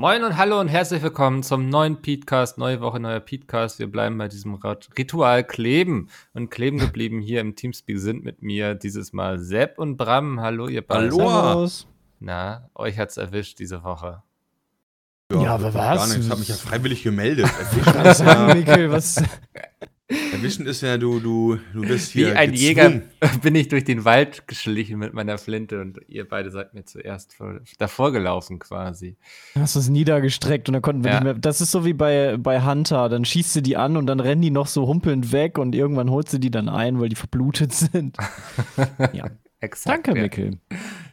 Moin und hallo und herzlich willkommen zum neuen Petecast. Neue Woche, neuer Petecast. Wir bleiben bei diesem Ritual kleben und kleben geblieben hier im Teamspeak sind mit mir dieses Mal Sepp und Bram. Hallo, ihr beiden. Hallo. Na, euch hat's erwischt diese Woche. Ja, aber Gar was? nichts, ich habe mich ja freiwillig gemeldet. Sagen, ja, Mikkel, was? erwischen ist ja du, du, du bist Wie hier ein gezwungen. Jäger bin ich durch den Wald geschlichen mit meiner Flinte und ihr beide seid mir zuerst vor, davor gelaufen quasi. Hast du es niedergestreckt und dann konnten wir Ja. nicht mehr. Das ist so wie bei, bei Hunter. Dann schießt du die an und dann rennen die noch so humpelnd weg und irgendwann holst du die dann ein, weil die verblutet sind. ja. Exakt. Danke, ja. Mikkel.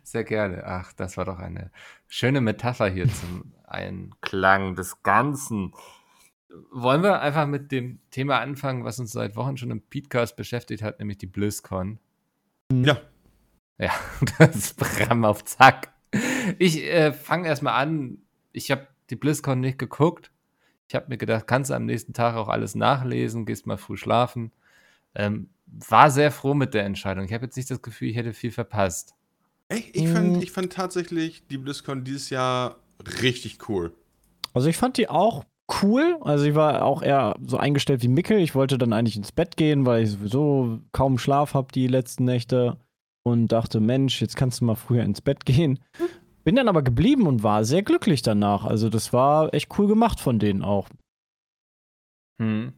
Sehr gerne. Ach, das war doch eine schöne Metapher hier zum Einklang des Ganzen. Wollen wir einfach mit dem Thema anfangen, was uns seit Wochen schon im Podcast beschäftigt hat, nämlich die BlizzCon? Ja, Ja, das ist Bram auf Zack. Ich äh, fange erstmal an. Ich habe die BlizzCon nicht geguckt. Ich habe mir gedacht, kannst du am nächsten Tag auch alles nachlesen, gehst mal früh schlafen. Ähm, war sehr froh mit der Entscheidung. Ich habe jetzt nicht das Gefühl, ich hätte viel verpasst. Ey, ich, fand, ich fand tatsächlich die BlizzCon dieses Jahr richtig cool. Also ich fand die auch cool. Also ich war auch eher so eingestellt wie Mikkel. Ich wollte dann eigentlich ins Bett gehen, weil ich sowieso kaum Schlaf habe die letzten Nächte und dachte, Mensch, jetzt kannst du mal früher ins Bett gehen. Bin dann aber geblieben und war sehr glücklich danach. Also das war echt cool gemacht von denen auch. Hm.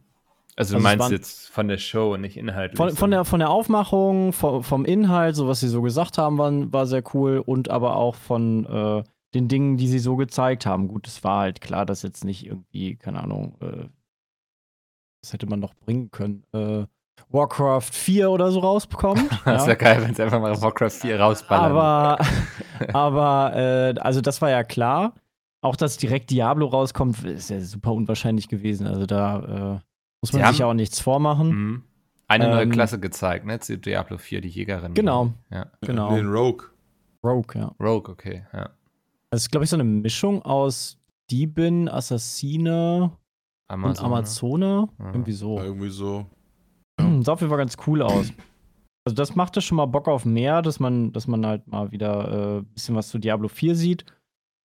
Also, Also du es meinst waren- jetzt von der Show, nicht inhaltlich. Von, von, der, von der Aufmachung, vom, vom Inhalt, so was sie so gesagt haben, war, war sehr cool und aber auch von äh, den Dingen, die sie so gezeigt haben. Gut, es war halt klar, dass jetzt nicht irgendwie, keine Ahnung, äh, das hätte man noch bringen können, äh, Warcraft 4 oder so rausbekommt. Das wäre geil, wenn es einfach mal Warcraft 4 rausballern. Aber, aber äh, also das war ja klar. Auch dass direkt Diablo rauskommt, ist ja super unwahrscheinlich gewesen. Also da äh, muss man Sie sich ja auch nichts vormachen. Mhm. Eine neue Ähm, Klasse gezeigt, ne? Zu Diablo 4, die Jägerin. Genau. Ja. Genau. Den Rogue. Rogue, ja. Rogue, okay, ja. Das ist, glaube ich, so eine Mischung aus Diebin, Assassine und Amazone. Ja. Irgendwie so. Irgendwie so. Sah auf jeden Fall ganz cool aus. Also das machte schon mal Bock auf mehr, dass man, dass man halt mal wieder ein äh, bisschen was zu Diablo 4 sieht.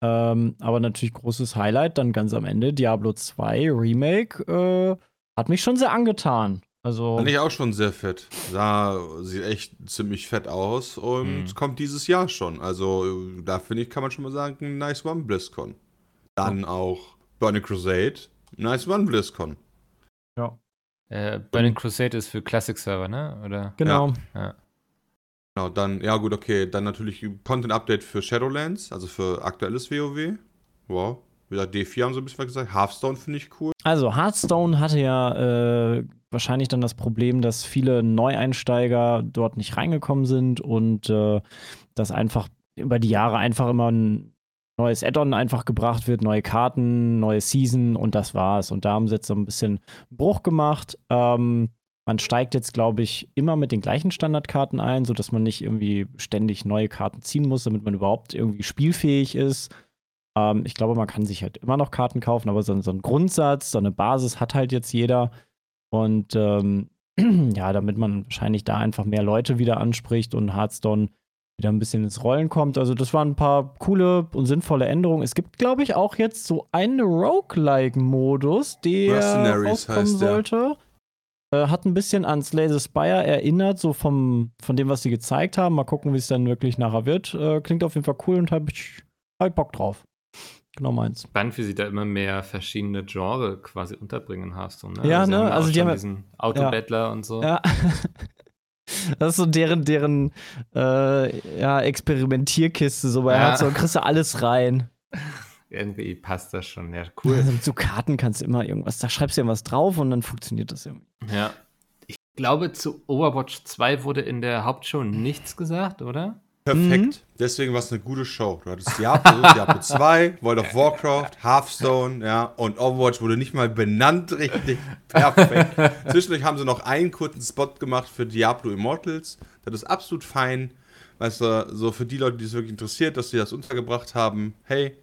Ähm, aber natürlich großes Highlight dann ganz am Ende. Diablo 2 Remake äh, hat mich schon sehr angetan. Also Fand ich auch schon sehr fett. Sah, sieht echt ziemlich fett aus und Mhm. kommt dieses Jahr schon. Also da finde ich, kann man schon mal sagen, nice one BlizzCon. Dann auch Burning Crusade, nice one BlizzCon. ja, Äh, Burning Crusade ist für Classic-Server, ne? Oder? genau. Ja. Genau, dann, ja gut, okay, dann natürlich Content-Update für Shadowlands, also für aktuelles WoW. Wow. Gesagt, D4 haben so ein bisschen gesagt. Hearthstone finde ich cool. Also Hearthstone hatte ja äh, wahrscheinlich dann das Problem, dass viele Neueinsteiger dort nicht reingekommen sind und äh, dass einfach über die Jahre einfach immer ein neues Add-on einfach gebracht wird, neue Karten, neue Season und das war's. Und da haben sie jetzt so ein bisschen Bruch gemacht. Ähm, man steigt jetzt, glaube ich, immer mit den gleichen Standardkarten ein, sodass man nicht irgendwie ständig neue Karten ziehen muss, damit man überhaupt irgendwie spielfähig ist. Ähm, ich glaube, man kann sich halt immer noch Karten kaufen, aber so, so ein Grundsatz, so eine Basis hat halt jetzt jeder. Und ähm, ja, damit man wahrscheinlich da einfach mehr Leute wieder anspricht und Hearthstone wieder ein bisschen ins Rollen kommt. Also, das waren ein paar coole und sinnvolle Änderungen. Es gibt, glaube ich, auch jetzt so einen Roguelike-Modus, der Mercenaries rauskommen sollte. Äh, hat ein bisschen an Slay the Spire erinnert, so vom, von dem, was sie gezeigt haben. Mal gucken, wie es dann wirklich nachher wird. Äh, klingt auf jeden Fall cool und habe ich halt Bock drauf. Genau meins. Spannend, wie sie da immer mehr verschiedene Genre quasi unterbringen in Hearthstone. Ne? Ja, sie ne? haben Also die haben ja- diesen Autobattler und so. Ja. Das ist so deren, deren äh, ja, Experimentierkiste. So bei Ja. Hearthstone kriegst du alles rein. Irgendwie passt das schon. Ja, Cool. cool. Also mit so Karten kannst du immer irgendwas, da schreibst du irgendwas drauf und dann funktioniert das irgendwie. ja. Ich glaube, zu Overwatch 2 wurde in der Hauptshow nichts gesagt, oder? Perfekt. Deswegen war es eine gute Show. Du hattest Diablo, Diablo 2, World of Warcraft, Hearthstone, ja, und Overwatch wurde nicht mal benannt richtig. Perfekt. Zwischendurch haben sie noch einen kurzen Spot gemacht für Diablo Immortals. Das ist absolut fein. Weißt du, so für die Leute, die es wirklich interessiert, dass sie das untergebracht haben. Hey,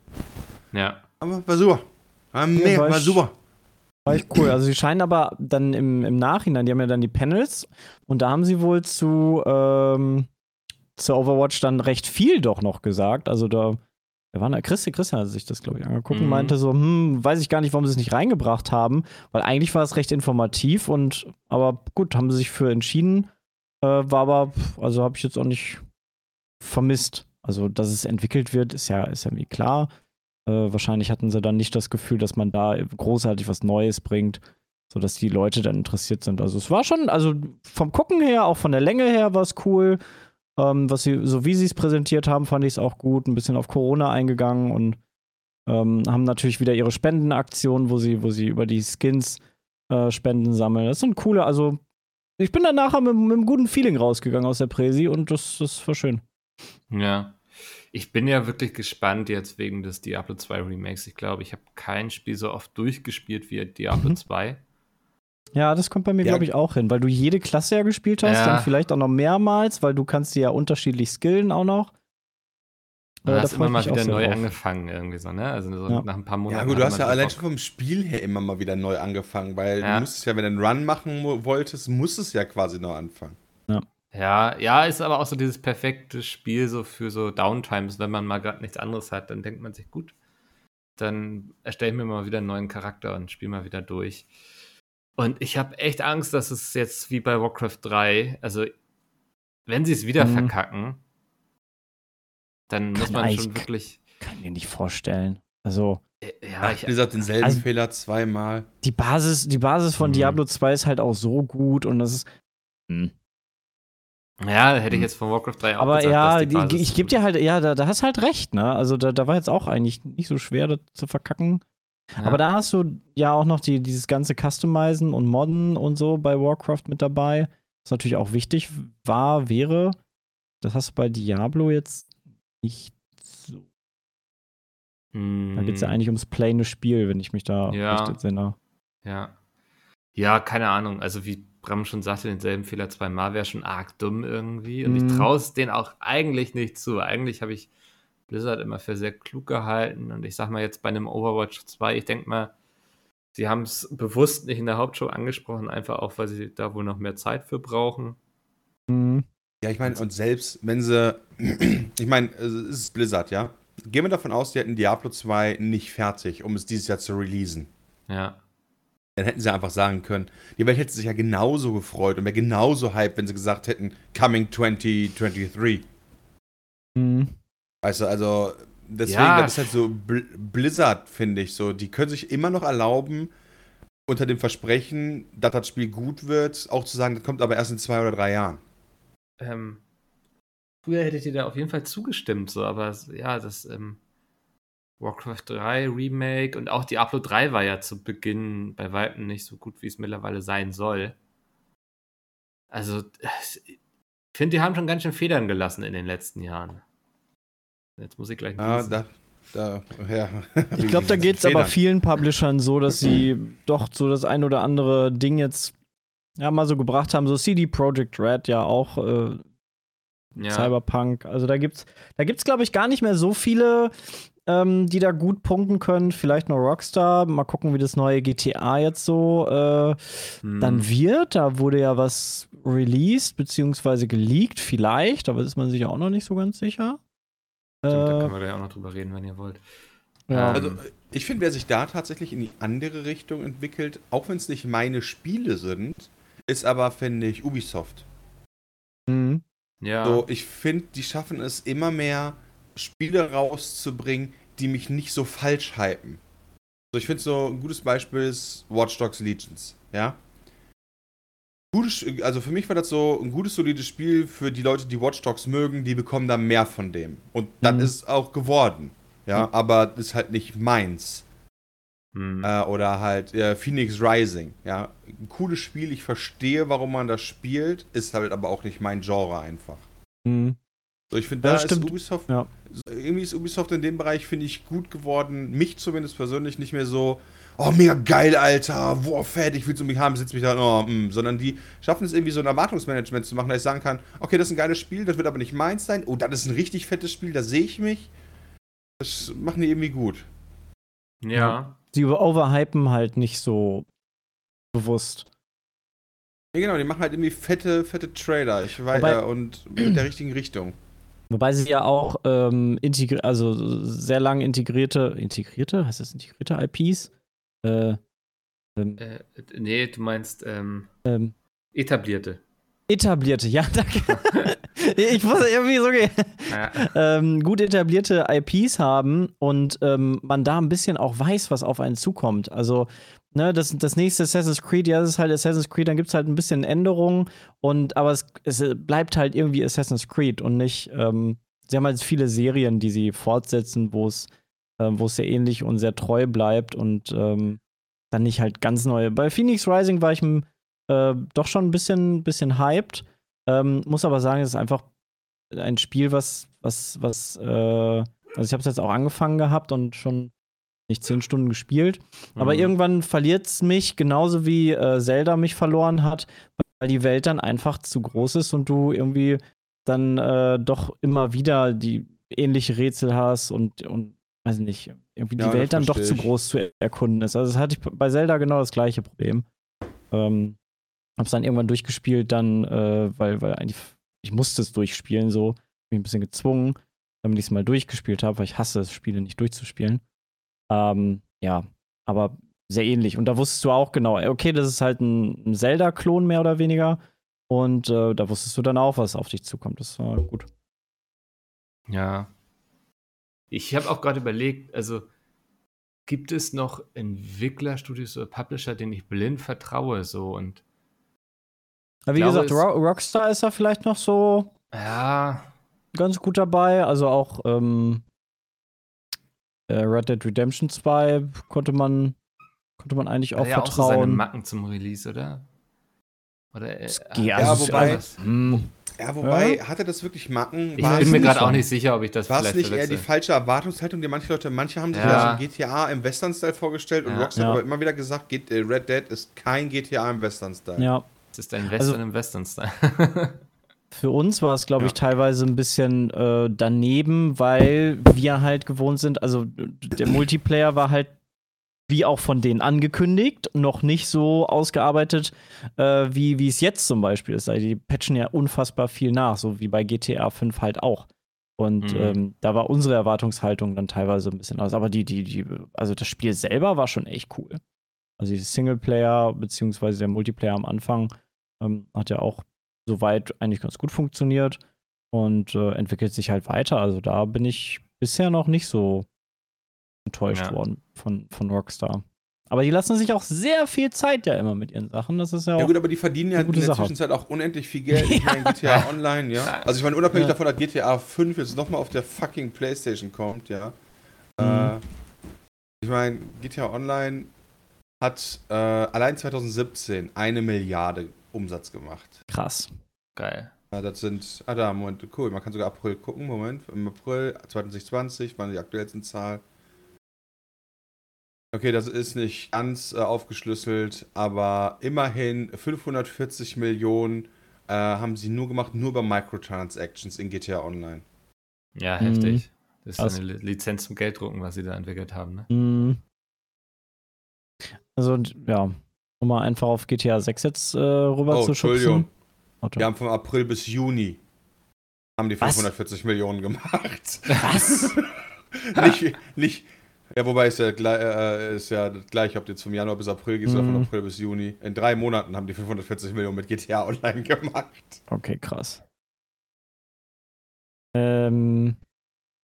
Ja. aber war super. War, mega, war war ich- super. War echt cool. Also sie scheinen aber dann im, im Nachhinein, die haben ja dann die Panels und da haben sie wohl zu, ähm, zu Overwatch dann recht viel doch noch gesagt. Also da, da war Christian, Christian hat sich das, glaube ich, angeguckt und Mhm. meinte so, hm, weiß ich gar nicht, warum sie es nicht reingebracht haben, weil eigentlich war es recht informativ und aber gut, haben sie sich für entschieden. Äh, war aber, also habe ich jetzt auch nicht vermisst. Also, dass es entwickelt wird, ist ja, ist ja mir klar. Äh, wahrscheinlich hatten sie dann nicht das Gefühl, dass man da großartig was Neues bringt, sodass die Leute dann interessiert sind. Also es war schon, also vom Gucken her, auch von der Länge her war es cool. Ähm, was sie, so wie sie es präsentiert haben, fand ich es auch gut. Ein bisschen auf Corona eingegangen und ähm, haben natürlich wieder ihre Spendenaktion, wo sie, wo sie über die Skins äh, Spenden sammeln. Das sind coole, also ich bin dann nachher mit, mit einem guten Feeling rausgegangen aus der Präsi und das, das war schön. Ja. Ich bin ja wirklich gespannt jetzt wegen des Diablo 2 Remakes. Ich glaube, ich habe kein Spiel so oft durchgespielt wie Diablo Mhm. 2. Ja, das kommt bei mir, Ja. glaube ich, auch hin, weil du jede Klasse ja gespielt hast, Ja. dann vielleicht auch noch mehrmals, weil du kannst die ja unterschiedlich skillen auch noch. Du Äh, da hast immer mal wieder neu drauf. angefangen irgendwie so, ne? Also so Ja. nach ein paar Monaten. Ja, gut, du hast ja allein schon vom Spiel her immer mal wieder neu angefangen, weil Ja. du musstest ja, wenn du einen Run machen wolltest, musstest du ja quasi neu anfangen. Ja, ja, ist aber auch so dieses perfekte Spiel so für so Downtimes, wenn man mal gerade nichts anderes hat, dann denkt man sich, gut, dann erstelle ich mir mal wieder einen neuen Charakter und spiele mal wieder durch. Und ich habe echt Angst, dass es jetzt wie bei Warcraft 3, also wenn sie es wieder Mhm. verkacken, dann muss Kann man eigentlich- schon wirklich. Kann mir nicht vorstellen. Also, äh, Ja, ich, Blizzard denselben Also- Fehler zweimal. die Basis, die Basis von Mhm. Diablo 2 ist halt auch so gut und das ist. Hm. ja, hätte ich jetzt von Warcraft 3 auch Aber gesagt, ja, dass die Basis ich gebe gut dir halt, ja, da, da hast halt recht, ne? Also da, da war jetzt auch eigentlich nicht so schwer, das zu verkacken. Ja. Aber da hast du ja auch noch die, dieses ganze Customizen und Modden und so bei Warcraft mit dabei. Was natürlich auch wichtig war, wäre. Das hast du bei Diablo jetzt nicht so. Da geht es ja eigentlich ums plane Spiel, wenn ich mich da Ja. recht entsinne. Ja. Ja, keine Ahnung. Also wie Bram schon sagte, denselben Fehler zweimal wäre schon arg dumm irgendwie. Und Mhm. ich traue es denen auch eigentlich nicht zu. Eigentlich habe ich Blizzard immer für sehr klug gehalten. Und ich sag mal jetzt bei einem Overwatch 2, ich denke mal, sie haben es bewusst nicht in der Hauptshow angesprochen, einfach auch, weil sie da wohl noch mehr Zeit für brauchen. Mhm. Ja, ich meine, und selbst wenn sie, ich meine, es ist Blizzard, ja. Gehen wir davon aus, die hätten Diablo 2 nicht fertig, um es dieses Jahr zu releasen. Ja. Dann hätten sie einfach sagen können, die Welt hätte sich ja genauso gefreut und wäre genauso hyped, wenn sie gesagt hätten, Coming 2023. Mhm. Weißt du, also, deswegen, Ja. das ist halt so Bl Blizzard, finde ich so. Die können sich immer noch erlauben, unter dem Versprechen, dass das Spiel gut wird, auch zu sagen, das kommt aber erst in zwei oder drei Jahren. Ähm, früher hätte ich dir da auf jeden Fall zugestimmt, so, aber ja, das ähm, Warcraft 3 Remake und auch Diablo 3 war ja zu Beginn bei Weitem nicht so gut, wie es mittlerweile sein soll. Also, es- ich finde, die haben schon ganz schön Federn gelassen in den letzten Jahren. Jetzt muss ich gleich niesen. da, da, ja. Ich glaube, da geht es aber vielen Publishern so, dass sie doch so das ein oder andere Ding jetzt ja mal so gebracht haben. So CD Projekt Red ja auch äh, ja. Cyberpunk. Also da gibt's, da gibt's glaube ich gar nicht mehr so viele, ähm, die da gut punkten können. Vielleicht noch Rockstar. Mal gucken, wie das neue GTA jetzt so äh, Hm. dann wird. Da wurde ja was released beziehungsweise geleakt, vielleicht, aber ist man sich auch noch nicht so ganz sicher. Stimmt, da Äh, können wir gleich auch noch drüber reden, wenn ihr wollt. ja. Also, ich finde, wer sich da tatsächlich in die andere Richtung entwickelt, auch wenn es nicht meine Spiele sind, ist aber, finde ich, Ubisoft. Mhm. Ja. So, ich finde, die schaffen es immer mehr, Spiele rauszubringen, die mich nicht so falsch hypen. So, ich finde so ein gutes Beispiel ist Watch Dogs Legions, ja. Gutes, also für mich war das so ein gutes, solides Spiel für die Leute, die Watch Dogs mögen, die bekommen da mehr von dem. Und das Mhm. ist auch geworden. Ja, aber ist halt nicht meins. Hm. Äh, oder halt äh, Phoenix Rising. Ja, ein cooles Spiel. Ich verstehe, warum man das spielt, ist halt aber auch nicht mein Genre einfach. Mhm. So, ich finde, da ist stimmt. Ubisoft, Ja. irgendwie ist Ubisoft in dem Bereich, finde ich, gut geworden. Mich zumindest persönlich nicht mehr so, oh, mega geil, Alter, boah, fett, ich will es um mich haben, sitz mich da, oh, mm, sondern die schaffen es irgendwie so ein Erwartungsmanagement zu machen, dass ich sagen kann, okay, das ist ein geiles Spiel, das wird aber nicht meins sein, oh, das ist ein richtig fettes Spiel, da sehe ich mich. Das machen die irgendwie gut. Ja. Die overhypen halt nicht so bewusst. Ja, genau, die machen halt irgendwie fette, fette Trailer ich weiß, Wobei- äh, und mit der richtigen Richtung. Wobei sie ja auch ähm, integri also sehr lang integrierte, integrierte, heißt das integrierte IPs? Äh, ähm, Äh, nee, du meinst ähm, ähm, etablierte. etablierte, ja, danke. ich wusste irgendwie so ge- Ja. ähm, gut etablierte IPs haben und ähm, man da ein bisschen auch weiß, was auf einen zukommt. Also, ne, das, das nächste Assassin's Creed, ja, das ist halt Assassin's Creed, dann gibt es halt ein bisschen Änderungen und aber es, es bleibt halt irgendwie Assassin's Creed und nicht, ähm, sie haben halt viele Serien, die sie fortsetzen, wo es ähm, wo es sehr ähnlich und sehr treu bleibt und ähm, dann nicht halt ganz neue. Bei Phoenix Rising war ich äh, doch schon ein bisschen, bisschen hyped. Ähm, muss aber sagen, es ist einfach ein Spiel, was, was, was, äh, also ich habe es jetzt auch angefangen gehabt und schon nicht zehn Stunden gespielt. Aber Mhm. irgendwann verliert es mich, genauso wie äh, Zelda mich verloren hat, weil die Welt dann einfach zu groß ist und du irgendwie dann äh, doch immer wieder die ähnliche Rätsel hast und, und weiß nicht, irgendwie Ja, die Welt dann doch versteh zu ich. groß zu erkunden ist. Also das hatte ich bei Zelda genau das gleiche Problem. Ähm, hab's dann irgendwann durchgespielt, dann, äh, weil, weil eigentlich, ich musste es durchspielen, so, bin ein bisschen gezwungen, damit ich es mal durchgespielt habe, weil ich hasse es, Spiele nicht durchzuspielen. Ähm, ja, aber sehr ähnlich. Und da wusstest du auch genau, okay, das ist halt ein, ein Zelda-Klon mehr oder weniger. Und äh, da wusstest du dann auch, was auf dich zukommt. Das war gut. Ja. Ich habe auch gerade überlegt, also gibt es noch Entwicklerstudios oder Publisher, denen ich blind vertraue, so und Aber wie glaube, gesagt, es- Ro Rockstar ist da vielleicht noch so ja, ganz gut dabei. Also auch ähm, äh, Red Dead Redemption 2 konnte man, konnte man eigentlich auch ja auch so seine vertrauen. Macken zum Release, oder? Oder äh, Es hat- geht- Ja, also, wobei- also, hm, Ja, wobei, hatte das wirklich Macken? ich War bin es mir gerade auch nicht sicher, ob ich das War es nicht eher die falsche Erwartungshaltung, die manche Leute, manche haben sich Ja. ja schon GTA im Western-Style vorgestellt und Ja. Rockstar Ja. hat aber immer wieder gesagt, geht, äh, Red Dead ist kein GTA im Western-Style. ja. Das ist ein Western Also- im Western-Style. Für uns war es, glaube ich, Ja. teilweise ein bisschen äh, daneben, weil wir halt gewohnt sind. Also der Multiplayer war halt wie auch von denen angekündigt, noch nicht so ausgearbeitet, äh, wie wie es jetzt zum Beispiel ist. Also die patchen ja unfassbar viel nach, so wie bei GTA 5 halt auch. Und Mhm. ähm, da war unsere Erwartungshaltung dann teilweise ein bisschen aus. Aber die, die, die, also das Spiel selber war schon echt cool. Also die Singleplayer beziehungsweise der Multiplayer am Anfang ähm, hat ja auch soweit eigentlich ganz gut funktioniert und äh, entwickelt sich halt weiter. Also da bin ich bisher noch nicht so enttäuscht Ja. worden von, von Rockstar. Aber die lassen sich auch sehr viel Zeit ja immer mit ihren Sachen. Das ist ja auch. Ja gut, aber die verdienen ja in der Sache. Zwischenzeit auch unendlich viel Geld. Ich meine, GTA Online, ja. Also ich meine, unabhängig Ja. davon, dass GTA 5 jetzt nochmal auf der fucking Playstation kommt, ja. Mhm. Äh, ich meine, GTA Online hat äh, allein 2017 eine Milliarde Umsatz gemacht. krass. Geil. Ja, das sind, ah da, Moment, cool, man kann sogar April gucken, Moment, im April 2020 waren die aktuellsten Zahlen. Okay, das ist nicht ganz äh, aufgeschlüsselt, aber immerhin 540 Millionen äh, haben sie nur gemacht, nur bei Microtransactions in GTA Online. Ja, Mhm. heftig. Das ist Krass. eine Li- Lizenz zum Gelddrucken, was sie da entwickelt haben, ne? Mhm. Also, ja, um mal einfach auf GTA 6 jetzt äh, rüber Oh, zu Entschuldigung. schubsen. Warte. Wir haben von April bis Juni haben die Was? 540 Millionen gemacht. Was? nicht, nicht, ja, wobei ist ja, gleich, äh, ist ja gleich, ob du jetzt vom Januar bis April gehst oder Mhm. von April bis Juni. In drei Monaten haben die 540 Millionen mit GTA Online gemacht. Okay, krass. Ähm,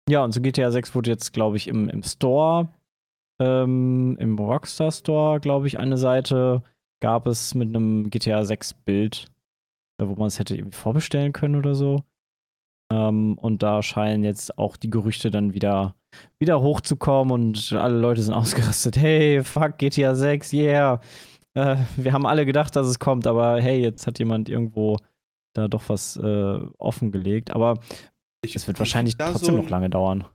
ja, und so GTA 6 wurde jetzt, glaube ich, im, im Store, ähm, im Rockstar Store, glaube ich, eine Seite gab es mit einem GTA 6 Bild, äh, wo man es hätte irgendwie vorbestellen können oder so. Ähm, und da scheinen jetzt auch die Gerüchte dann wieder, wieder hochzukommen und alle Leute sind ausgerastet. Hey, fuck, GTA 6, yeah. Äh, wir haben alle gedacht, dass es kommt, aber hey, jetzt hat jemand irgendwo da doch was äh, offengelegt. Aber Ich, Es wird wahrscheinlich trotzdem so, noch lange dauern.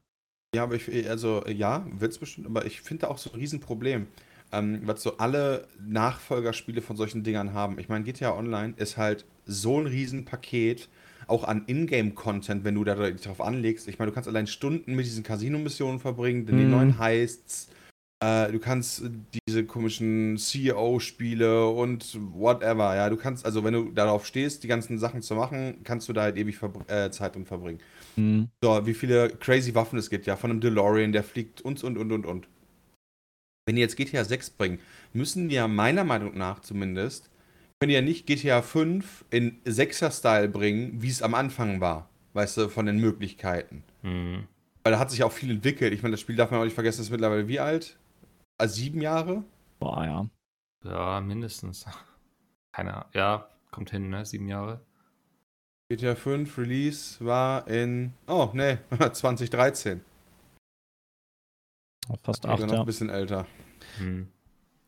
Ja, aber ich, also ja, wird es bestimmt, aber ich finde da auch so ein Riesenproblem, ähm, was so alle Nachfolgerspiele von solchen Dingern haben. Ich meine, GTA Online ist halt so ein Riesenpaket, auch an Ingame-Content, wenn du da drauf anlegst. Ich meine, du kannst allein Stunden mit diesen Casino-Missionen verbringen, die Mhm. neuen Heists. Äh, du kannst diese komischen CEO-Spiele und whatever, ja. Du kannst, also wenn du darauf stehst, die ganzen Sachen zu machen, kannst du da halt ewig verbr- äh, Zeit drin verbringen. Mhm. So, wie viele crazy Waffen es gibt, ja. Von einem DeLorean, der fliegt und, und, und, und, und. Wenn die jetzt GTA 6 bringen, müssen die ja meiner Meinung nach zumindest, können die ja nicht GTA 5 in 6er-Style bringen, wie es am Anfang war. Weißt du, von den Möglichkeiten. Hm. Weil da hat sich auch viel entwickelt. Ich meine, das Spiel darf man auch nicht vergessen, ist mittlerweile wie alt? Also sieben Jahre? Boah, ja. Ja, mindestens. Keine Ahnung. Ja, kommt hin, ne? Sieben Jahre. GTA 5 Release war in, oh, nee, 2013. Fast Also acht, noch ja. ein bisschen älter. Hm.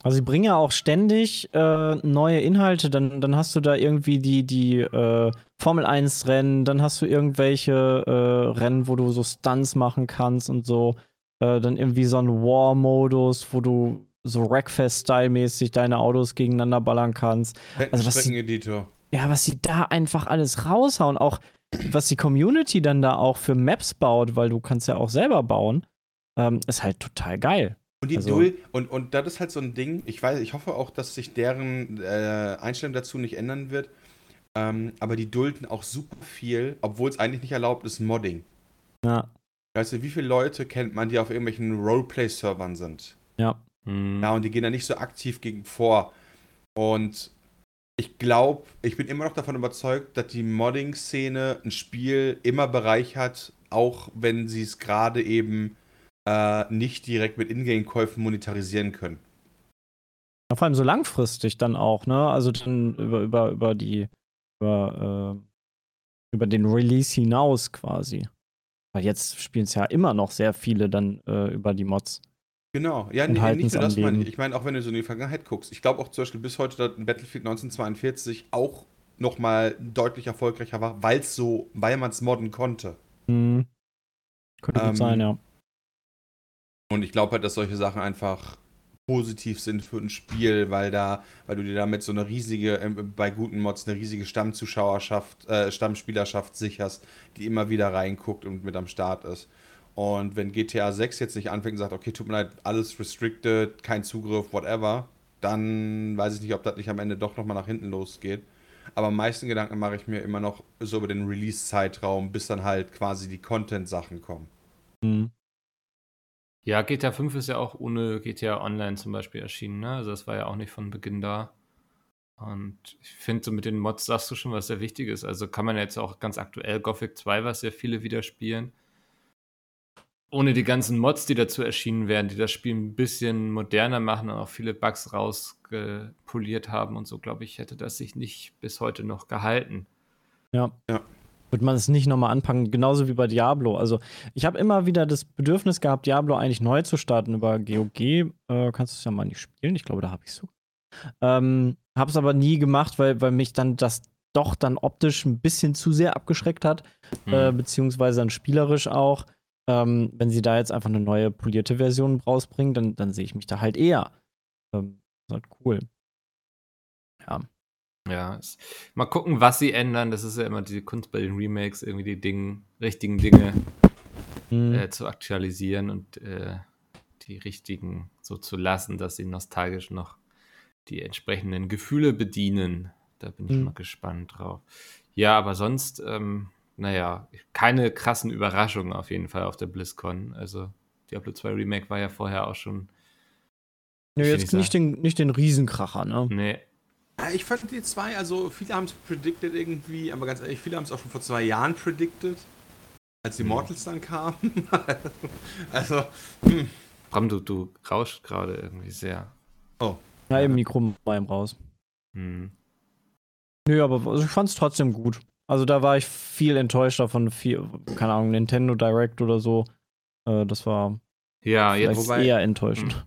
Also sie bringen ja auch ständig äh, neue Inhalte, dann, dann hast du da irgendwie die, die äh, Formel 1 Rennen, dann hast du irgendwelche äh, Rennen, wo du so Stunts machen kannst und so. Äh, dann irgendwie so ein War-Modus, wo du so Wreckfest-Style-mäßig deine Autos gegeneinander ballern kannst. Also was- Streckeneditor. Ja, was sie da einfach alles raushauen, auch was die Community dann da auch für Maps baut, weil du kannst ja auch selber bauen, ähm, ist halt total geil. Und die Also- und, und das ist halt so ein Ding, ich weiß, ich hoffe auch, dass sich deren äh, Einstellung dazu nicht ändern wird. Ähm, aber die dulden auch super viel, obwohl es eigentlich nicht erlaubt ist, Modding. Ja, Weißt du, wie viele Leute kennt man, die auf irgendwelchen Roleplay-Servern sind? ja. Hm. Ja, und die gehen da nicht so aktiv gegen vor. Und ich glaube, ich bin immer noch davon überzeugt, dass die Modding-Szene ein Spiel immer bereichert, auch wenn sie es gerade eben äh, nicht direkt mit Ingame-Käufen monetarisieren können. Ja, Vor allem so langfristig dann auch, ne? Also dann über, über, über die, über, äh, über den Release hinaus quasi. Weil jetzt spielen es ja immer noch sehr viele dann äh, über die Mods. Genau, ja, nee, nicht nur das meine ich. Ich meine, auch wenn du so in die Vergangenheit guckst. Ich glaube auch zum Beispiel bis heute, dass Battlefield 1942 auch nochmal deutlich erfolgreicher war, weil es so, weil man es modden konnte. Hm. Könnte Ähm, gut sein, ja. Und ich glaube halt, dass solche Sachen einfach positiv sind für ein Spiel, weil da, weil du dir damit so eine riesige, ähm, bei guten Mods eine riesige Stammzuschauerschaft, äh, Stammspielerschaft sicherst, die immer wieder reinguckt und mit am Start ist. Und wenn GTA 6 jetzt nicht anfängt und sagt, okay, tut mir leid, alles restricted, kein Zugriff, whatever, dann weiß ich nicht, ob das nicht am Ende doch nochmal nach hinten losgeht. Aber am meisten Gedanken mache ich mir immer noch so über den Release-Zeitraum, bis dann halt quasi die Content-Sachen kommen. Hm. Ja, GTA 5 ist ja auch ohne GTA Online zum Beispiel erschienen, ne? Also das war ja auch nicht von Beginn da. Und ich finde, so mit den Mods sagst du schon, was sehr wichtig ist. Also kann man jetzt auch ganz aktuell Gothic 2, was sehr viele wieder spielen. Ohne die ganzen Mods, die dazu erschienen wären, die das Spiel ein bisschen moderner machen und auch viele Bugs rausgepoliert haben und so, glaube ich, hätte das sich nicht bis heute noch gehalten. Ja. Ja. Wird man es nicht nochmal anpacken, genauso wie bei Diablo. Also, ich habe immer wieder das Bedürfnis gehabt, Diablo eigentlich neu zu starten über GOG. Äh, kannst du es ja mal nicht spielen? Ich glaube, da habe ich es so. Ähm, habe es aber nie gemacht, weil, weil mich dann das doch dann optisch ein bisschen zu sehr abgeschreckt hat, äh, Hm. beziehungsweise dann spielerisch auch. Ähm, wenn sie da jetzt einfach eine neue polierte Version rausbringen, dann, dann sehe ich mich da halt eher. Ähm, ist halt cool. Ja. Ja, mal gucken, was sie ändern. Das ist ja immer die Kunst bei den Remakes, irgendwie die Dinge, richtigen Dinge Hm. äh, zu aktualisieren und äh, die richtigen so zu lassen, dass sie nostalgisch noch die entsprechenden Gefühle bedienen. Da bin ich Mhm. mal gespannt drauf. Ja, aber sonst, ähm, naja, keine krassen Überraschungen auf jeden Fall auf der BlizzCon. Also Diablo 2 Remake war ja vorher auch schon. Nö, jetzt nicht nicht den, nicht den Riesenkracher, ne? Nee, Ich fand die zwei, also viele haben es predicted irgendwie, aber ganz ehrlich, viele haben es auch schon vor zwei Jahren predicted, als die Mhm. Mortals dann kamen. also, hm. Bram, du, du rauscht gerade irgendwie sehr. Ja, im Mikro war ihm raus. Hm. Nö, aber also ich fand's trotzdem gut. Also da war ich viel enttäuschter von viel, keine Ahnung, Nintendo Direct oder so. Äh, das war Ja, jetzt. wobei- eher enttäuschend.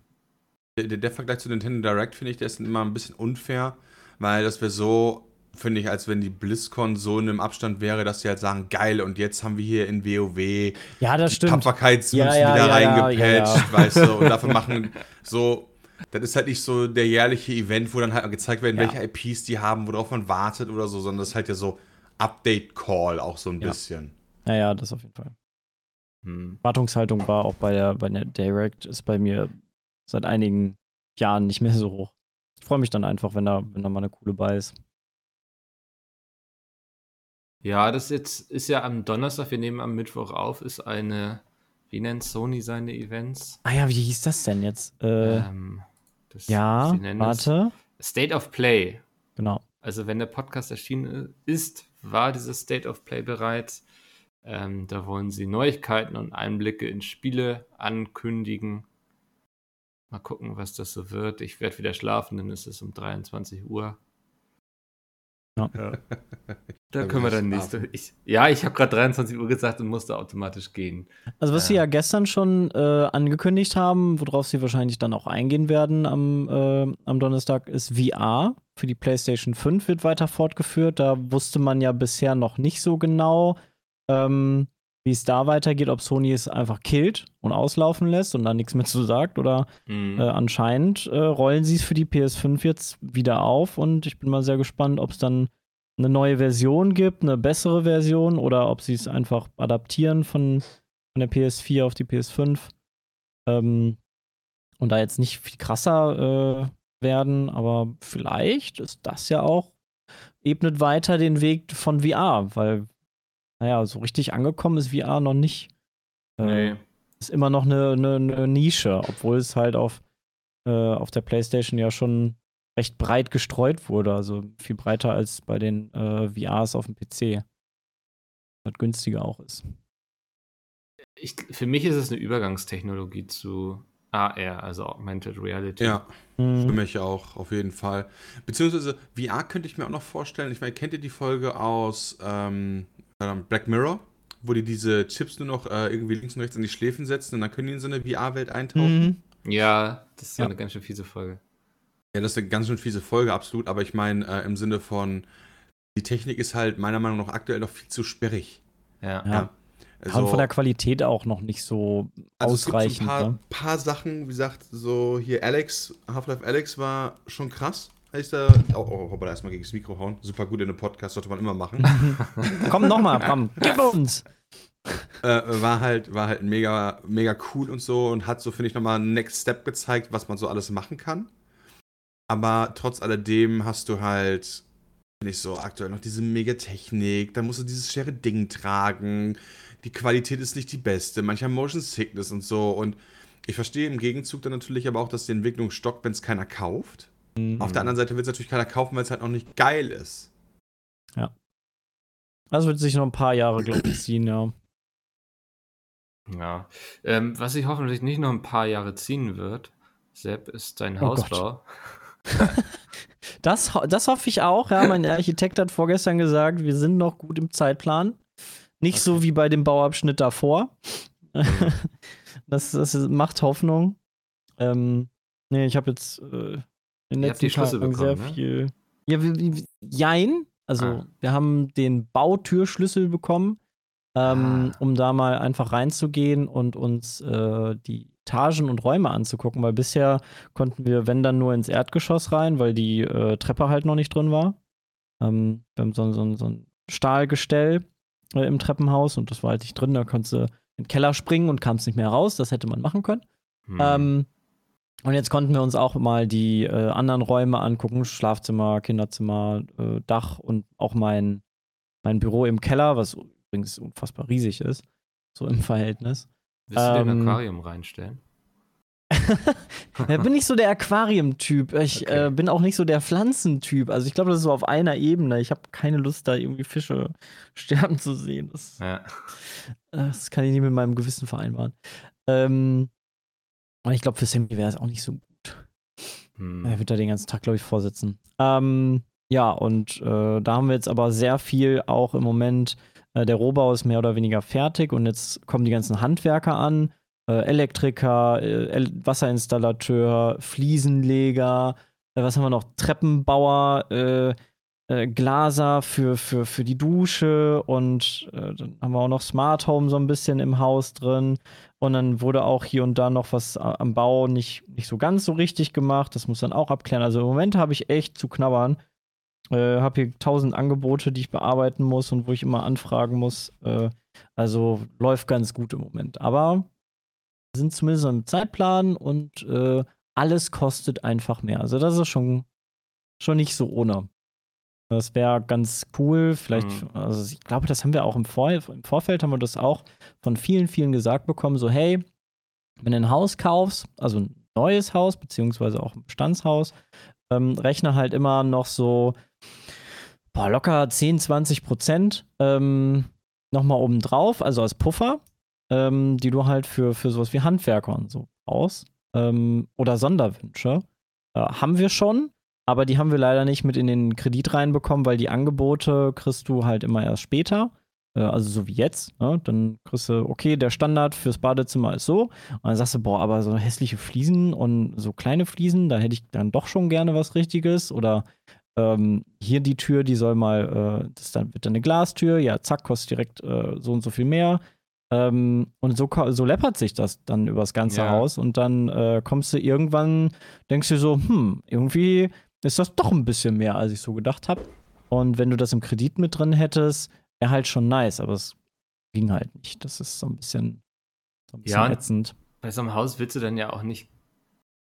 der, der Vergleich zu Nintendo Direct finde ich, der ist immer ein bisschen unfair, weil das wäre so finde ich, als wenn die BlizzCon so in einem Abstand wäre, dass sie halt sagen, geil, und jetzt haben wir hier in WoW Ja, das stimmt. Tapferkeitsmünzen Ja, ja, wieder reingepatcht, weißt du, und dafür machen so, das ist halt nicht so der jährliche Event, wo dann halt gezeigt werden, Ja. welche IPs die haben, worauf man wartet oder so, sondern das ist halt ja so Update-Call auch so ein Ja. bisschen. Ja, ja, das auf jeden Fall. Hm. Wartungshaltung war auch bei der, bei der Direct, ist bei mir seit einigen Jahren nicht mehr so hoch. Ich freue mich dann einfach, wenn da, wenn da mal eine coole bei ist. Ja, das jetzt ist ja am Donnerstag, wir nehmen am Mittwoch auf, ist eine, wie nennt Sony seine Events? Ah ja, wie hieß das denn jetzt? Äh, Ähm, das, ja, warte. State of Play. Genau. Also wenn der Podcast erschienen ist, war dieses State of Play bereits. Ähm, da wollen sie Neuigkeiten und Einblicke in Spiele ankündigen. Mal gucken, was das so wird. Ich werde wieder schlafen, dann ist es um 23 Uhr. Ja. Da können wir dann nächste. Ich, ja, ich habe gerade 23 Uhr gesagt und musste automatisch gehen. Also was sie Ja. ja gestern schon äh, angekündigt haben, worauf sie wahrscheinlich dann auch eingehen werden am, äh, am Donnerstag, ist VR. Für die PlayStation 5 wird weiter fortgeführt. Da wusste man ja bisher noch nicht so genau, ähm, wie es da weitergeht, ob Sony es einfach killt und auslaufen lässt und dann nichts mehr zu sagt oder Mhm. äh, anscheinend äh, rollen sie es für die PS5 jetzt wieder auf und ich bin mal sehr gespannt, ob es dann eine neue Version gibt, eine bessere Version oder ob sie es einfach adaptieren von, von der PS4 auf die PS5 ähm, und da jetzt nicht viel krasser äh, werden, aber vielleicht ist das ja auch ebnet weiter den Weg von VR, weil naja, so richtig angekommen ist VR noch nicht. Äh, nee. ist immer noch eine, eine, eine Nische, obwohl es halt auf, äh, auf der PlayStation ja schon recht breit gestreut wurde. Also viel breiter als bei den äh, VRs auf dem PC. Was günstiger auch ist. Ich, für mich ist es eine Übergangstechnologie zu AR, also Augmented Reality. Ja, für Mhm. mich auch, auf jeden Fall. Beziehungsweise VR könnte ich mir auch noch vorstellen. Ich meine, kennt ihr die Folge aus ähm, Black Mirror, wo die diese Chips nur noch äh, irgendwie links und rechts an die Schläfen setzen und dann können die in so eine VR-Welt eintauchen? Mhm. Ja, das ist Ja. eine ganz schön fiese Folge. Ja, das ist eine ganz schön fiese Folge, absolut. Aber ich meine, äh, im Sinne von, die Technik ist halt meiner Meinung nach aktuell noch viel zu sperrig. Ja. Ja. Also, und von der Qualität auch noch nicht so also es gibt so ausreichend. ein paar, ne? paar Sachen, wie gesagt, so hier Alex, Half-Life Alex war schon krass. Als ich da, oh, oh, hoppala, erstmal gegen das Mikro hauen. Super gut in einem Podcast, sollte man immer machen. Komm nochmal, Bram, gib uns! äh, war halt, war halt mega, mega cool und so und hat so, finde ich, nochmal einen Next Step gezeigt, was man so alles machen kann. Aber trotz alledem hast du halt, finde ich so, aktuell noch diese Megatechnik, dann musst du dieses schwere Ding tragen, die Qualität ist nicht die beste, mancher Motion Sickness und so und ich verstehe im Gegenzug dann natürlich aber auch, dass die Entwicklung stockt, wenn es keiner kauft. Auf der anderen Seite wird es natürlich keiner kaufen, weil es halt noch nicht geil ist. Das wird sich noch ein paar Jahre, glaube ich, ziehen, ja. Ja. Ähm, was sich hoffentlich nicht noch ein paar Jahre ziehen wird, Sepp, ist dein Oh Gott. Hausbau. Das, das hoffe ich auch, ja. Mein Architekt hat vorgestern gesagt, wir sind noch gut im Zeitplan. Nicht so wie bei dem Bauabschnitt davor. das, das macht Hoffnung. Ähm, nee, ich habe jetzt äh, in den letzten Schlüssel Tagen sehr bekommen, ne? viel. Ja, wie, jein. Also, Ah. wir haben den Bautürschlüssel bekommen, ähm, Ah. um da mal einfach reinzugehen und uns äh, die Etagen und Räume anzugucken, weil bisher konnten wir, wenn dann, nur ins Erdgeschoss rein, weil die äh, Treppe halt noch nicht drin war. Ähm, wir haben so, so, so ein Stahlgestell äh, im Treppenhaus und das war halt nicht drin. Da konntest du in den Keller springen und kamst nicht mehr raus. Das hätte man machen können. Hm. Ähm, und jetzt konnten wir uns auch mal die äh, anderen Räume angucken: Schlafzimmer, Kinderzimmer, äh, Dach und auch mein, mein Büro im Keller, was übrigens unfassbar riesig ist, so im Verhältnis. Willst du dir ein ähm, Aquarium reinstellen? Da bin ich so der Aquarium-Typ. Ich Okay. äh, bin auch nicht so der Pflanzentyp. Also ich glaube, das ist so auf einer Ebene. Ich habe keine Lust, da irgendwie Fische sterben zu sehen. Das, Ja. das kann ich nicht mit meinem Gewissen vereinbaren. Ähm, und ich glaube, für Sammy wäre es auch nicht so gut. Hm. Er wird da den ganzen Tag, glaube ich, vorsitzen. Ähm, ja, und äh, da haben wir jetzt aber sehr viel auch im Moment. Äh, der Rohbau ist mehr oder weniger fertig und jetzt kommen die ganzen Handwerker an. Äh, Elektriker, äh, El Wasserinstallateur, Fliesenleger, äh, was haben wir noch? Treppenbauer, äh, Glaser für, für, für die Dusche und äh, dann haben wir auch noch Smart Home so ein bisschen im Haus drin. Und dann wurde auch hier und da noch was am Bau nicht, nicht so ganz so richtig gemacht. Das muss dann auch abklären. Also im Moment habe ich echt zu knabbern. Äh, habe hier tausend Angebote, die ich bearbeiten muss und wo ich immer anfragen muss. Äh, also läuft ganz gut im Moment. Aber sind zumindest im Zeitplan und äh, alles kostet einfach mehr. Also das ist schon, schon nicht so ohne. Das wäre ganz cool. Vielleicht, mhm. also ich glaube, das haben wir auch im, Vor im Vorfeld, haben wir das auch von vielen, vielen gesagt bekommen: so, hey, wenn du ein Haus kaufst, also ein neues Haus, beziehungsweise auch ein Bestandshaus, ähm, rechne halt immer noch so boah, locker 10, 20 Prozent ähm, nochmal oben drauf, also als Puffer, ähm, die du halt für, für sowas wie Handwerker und so brauchst. Ähm, oder Sonderwünsche. Äh, haben wir schon. Aber die haben wir leider nicht mit in den Kredit reinbekommen, weil die Angebote kriegst du halt immer erst später. Äh, also so wie jetzt. Ne? Dann kriegst du, okay, der Standard fürs Badezimmer ist so. Und dann sagst du, boah, aber so hässliche Fliesen und so kleine Fliesen, da hätte ich dann doch schon gerne was Richtiges. Oder ähm, hier die Tür, die soll mal, äh, das dann, wird dann eine Glastür, ja, zack, kostet direkt äh, so und so viel mehr. Ähm, und so, so läppert sich das dann übers ganze ja. Haus und dann äh, kommst du irgendwann, denkst du so, hm, irgendwie ist das doch ein bisschen mehr, als ich so gedacht habe. Und wenn du das im Kredit mit drin hättest, wäre halt schon nice, aber es ging halt nicht. Das ist so ein bisschen, so ein bisschen ja, ätzend. Bei so einem Haus willst du dann ja auch nicht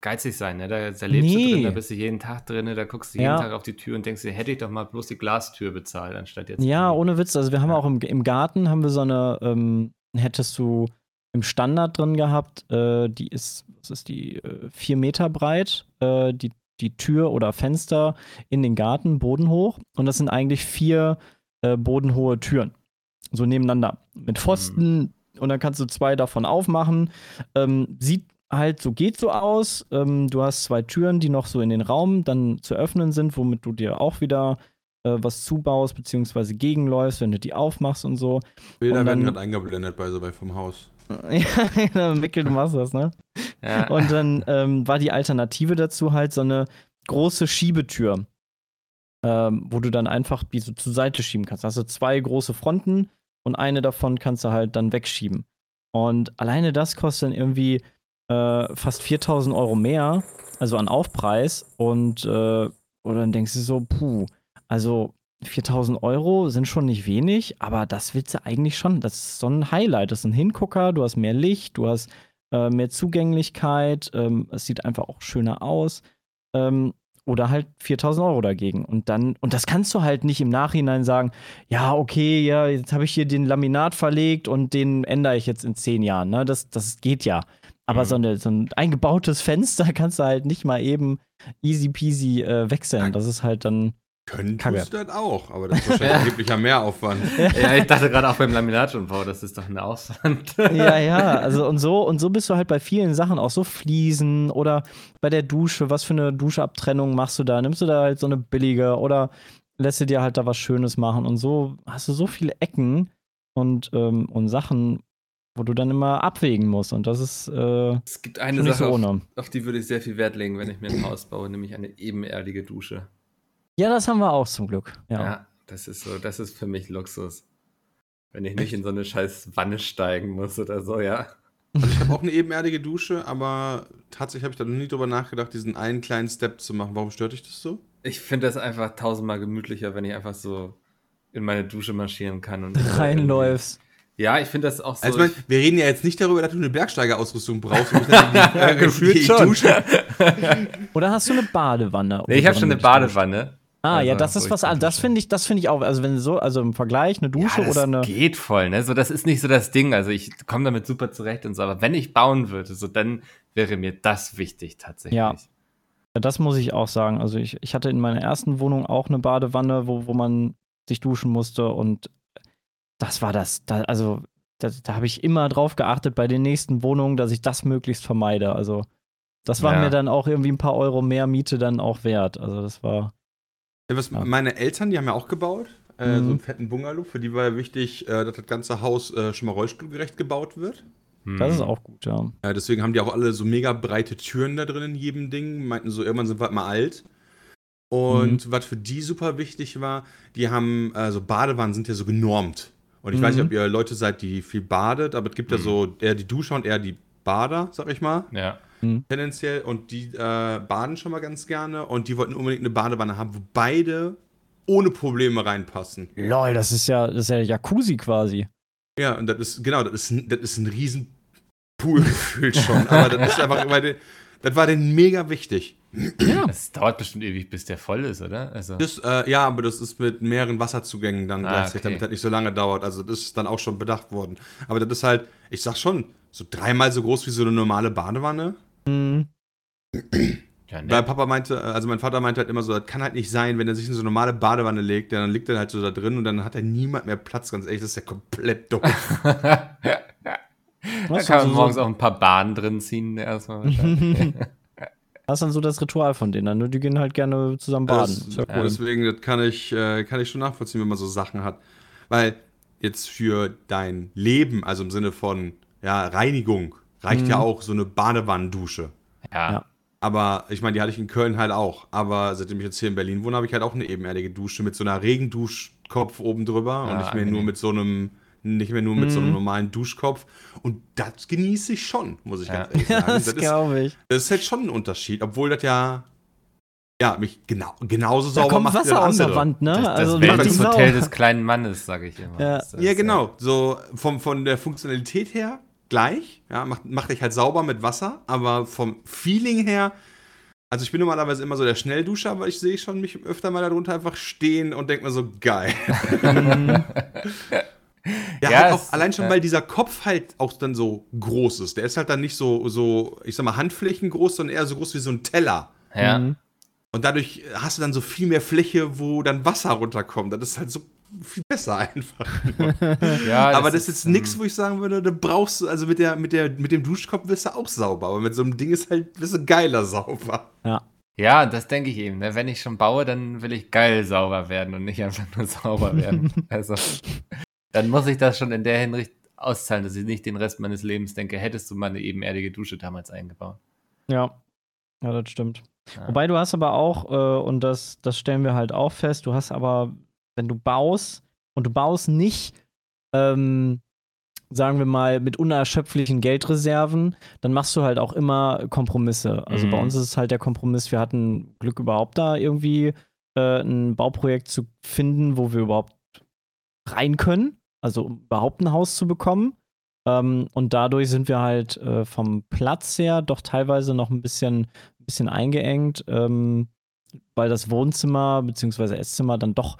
geizig sein, ne? Da, da lebst nee. du drin, da bist du jeden Tag drin, da guckst du jeden ja. Tag auf die Tür und denkst dir, hätte ich doch mal bloß die Glastür bezahlt, anstatt jetzt. Ja, ohne Witz. Also wir haben auch im, im Garten haben wir so eine, ähm, hättest du im Standard drin gehabt, äh, die ist, was ist die, äh, vier Meter breit, äh, die die Tür oder Fenster in den Garten bodenhoch. Und das sind eigentlich vier äh, bodenhohe Türen. So nebeneinander. Mit Pfosten. Mhm. Und dann kannst du zwei davon aufmachen. Ähm, sieht halt so, geht so aus. Ähm, du hast zwei Türen, die noch so in den Raum dann zu öffnen sind, womit du dir auch wieder äh, was zubaust, beziehungsweise gegenläufst, wenn du die aufmachst und so. Bilder und dann, werden gerade eingeblendet bei so bei vom Haus. ja, genau, Mickel, du machst das, ne? Ja. Und dann ähm, war die Alternative dazu halt so eine große Schiebetür, ähm, wo du dann einfach die so zur Seite schieben kannst. Also zwei große Fronten und eine davon kannst du halt dann wegschieben. Und alleine das kostet dann irgendwie äh, fast 4000 Euro mehr, also an Aufpreis. Und äh, oder dann denkst du so, puh, also 4000 Euro sind schon nicht wenig, aber das willst du eigentlich schon. Das ist so ein Highlight. Das ist ein Hingucker, du hast mehr Licht, du hast äh, mehr Zugänglichkeit, ähm, es sieht einfach auch schöner aus. Ähm, oder halt 4000 Euro dagegen. Und dann, und das kannst du halt nicht im Nachhinein sagen, ja, okay, ja, jetzt habe ich hier den Laminat verlegt und den ändere ich jetzt in zehn Jahren. Ne? Das, das geht ja. Aber mhm. so, eine, so, ein eingebautes Fenster kannst du halt nicht mal eben easy peasy äh, wechseln. Das ist halt dann. Könntest du das auch, aber das ist wahrscheinlich erheblicher Mehraufwand. Ja, ich dachte gerade auch beim Laminatunbau, das ist doch ein Aufwand. ja, ja, also und so, und so bist du halt bei vielen Sachen, auch so Fliesen oder bei der Dusche, was für eine Duschabtrennung machst du da? Nimmst du da halt so eine billige oder lässt du dir halt da was Schönes machen und so hast du so viele Ecken und, ähm, und Sachen, wo du dann immer abwägen musst. Und das ist. Äh, es gibt eine Sache, so auf, auf, die würde ich sehr viel Wert legen, wenn ich mir ein Haus baue, nämlich eine ebenerdige Dusche. Ja, das haben wir auch zum Glück. Ja. ja, das ist so, das ist für mich Luxus. Wenn ich nicht in so eine scheiß Wanne steigen muss oder so, ja. Also ich habe auch eine ebenerdige Dusche, aber tatsächlich habe ich da noch nie drüber nachgedacht, diesen einen kleinen Step zu machen. Warum stört dich das so? Ich finde das einfach tausendmal gemütlicher, wenn ich einfach so in meine Dusche marschieren kann und reinläufst. Ja, ich finde das auch so. Also, ich mein, wir reden ja jetzt nicht darüber, dass du eine Bergsteigerausrüstung brauchst. Um die, Gefühlt schon. Oder hast du eine Badewanne? Nee, ich habe schon eine Badewanne. Ah, also, ja, das ist was anderes. Das finde ich, das finde ich auch. Also wenn so, also im Vergleich eine Dusche ja, das oder eine. Geht voll, ne? So, das ist nicht so das Ding. Also ich komme damit super zurecht und so. Aber wenn ich bauen würde, so dann wäre mir das wichtig tatsächlich. Ja. ja das muss ich auch sagen. Also ich, ich hatte in meiner ersten Wohnung auch eine Badewanne, wo, wo man sich duschen musste und das war das. Da, also da, da habe ich immer drauf geachtet bei den nächsten Wohnungen, dass ich das möglichst vermeide. Also das war ja. mir dann auch irgendwie ein paar Euro mehr Miete dann auch wert. Also das war ja, was, ja. Meine Eltern, die haben ja auch gebaut. Äh, mhm. So einen fetten Bungalow. Für die war ja wichtig, äh, dass das ganze Haus äh, schon mal rollstuhlgerecht gebaut wird. Das ist auch gut, ja. ja. Deswegen haben die auch alle so mega breite Türen da drin in jedem Ding. Meinten so, irgendwann sind wir halt mal alt. Und was für die super wichtig war, die haben, also Badewannen sind ja so genormt. Und ich weiß nicht, Mhm. ob ihr Leute seid, die viel badet, aber es gibt ja so eher die Duscher und eher die Bader, sag ich mal, Ja. Tendenziell. Und die äh, baden schon mal ganz gerne und die wollten unbedingt eine Badewanne haben, wo beide ohne Probleme reinpassen. Lol, das ist ja, das ist ja Jacuzzi quasi. Ja, und das ist, genau, das ist, ein- das ist ein riesen Pool gefühlt schon. Aber das ist einfach, weil, das war denen mega wichtig. Das dauert bestimmt ewig, bis der voll ist, oder? Also, Das, äh, ja, aber das ist mit mehreren Wasserzugängen dann Ah, gleichzeitig, okay. damit das nicht so lange dauert. Also das ist dann auch schon bedacht worden. Aber das ist halt, ich sag schon, so dreimal so groß wie so eine normale Badewanne. Mhm. ja, Weil ne? Papa meinte, also mein Vater meinte halt immer so, das kann halt nicht sein, wenn er sich in so eine normale Badewanne legt, dann liegt er halt so da drin und dann hat er niemand mehr Platz. Ganz ehrlich, das ist ja komplett doof. da Was, kann man morgens so, auch ein paar Bahnen drin ziehen, erstmal das ist dann so das Ritual von denen. ne? Die gehen halt gerne zusammen baden. Das, ja, cool. Deswegen, das kann ich, äh, kann ich schon nachvollziehen, wenn man so Sachen hat. Weil jetzt für dein Leben, also im Sinne von ja, Reinigung, reicht ja auch so eine Badewannendusche. ja. Ja. Aber ich meine, die hatte ich in Köln halt auch. Aber seitdem ich jetzt hier in Berlin wohne, habe ich halt auch eine ebenerdige Dusche mit so einer Regenduschkopf oben drüber und Ah, nicht mehr nur angenehm. mit so einem, nicht mehr nur mit so einem Mhm. normalen Duschkopf. Und das genieße ich schon, muss ich Ja. ganz ehrlich Ja, sagen. das das, ist, glaube ich. das ist halt schon ein Unterschied, obwohl das ja, ja, mich genau, genauso Da sauber kommt macht Wasser das aus der. Wand, ne? Das, das also sauber. Hotel des kleinen Mannes, sage ich immer. Ja. Das ist, Ja, genau. So vom, von der Funktionalität her gleich. Ja, macht, macht dich halt sauber mit Wasser, aber vom Feeling her. Also ich bin normalerweise immer so der Schnellduscher, aber ich sehe schon mich öfter mal darunter einfach stehen und denke mir so, geil. Ja, Ja, halt auch, allein schon, ja. weil dieser Kopf halt auch dann so groß ist. Der ist halt dann nicht so, so, ich sag mal, Handflächen groß, sondern eher so groß wie so ein Teller. Ja. Mhm. Und dadurch hast du dann so viel mehr Fläche, wo dann Wasser runterkommt. Das ist halt so viel besser einfach. ja, aber das ist jetzt nichts, wo ich sagen würde, da brauchst du, also mit, der, mit, der, mit dem Duschkopf wirst du auch sauber, aber mit so einem Ding ist halt, bist du geiler sauber. Ja, das denke ich eben. Ne? Wenn ich schon baue, dann will ich geil sauber werden und nicht einfach nur sauber werden. also, dann muss ich das schon in der Hinsicht auszahlen, dass ich nicht den Rest meines Lebens denke, hättest du mal eine ebenerdige Dusche damals eingebaut. Ja. Ja, das stimmt. Ja. Wobei du hast aber auch, äh, und das, das stellen wir halt auch fest, du hast aber, wenn du baust und du baust nicht, ähm, sagen wir mal, mit unerschöpflichen Geldreserven, dann machst du halt auch immer Kompromisse. Also bei Mhm. uns ist es halt der Kompromiss, wir hatten Glück überhaupt da irgendwie äh, ein Bauprojekt zu finden, wo wir überhaupt rein können, also um überhaupt ein Haus zu bekommen. Ähm, und dadurch sind wir halt äh, vom Platz her doch teilweise noch ein bisschen, ein bisschen eingeengt, ähm, weil das Wohnzimmer bzw. Esszimmer dann doch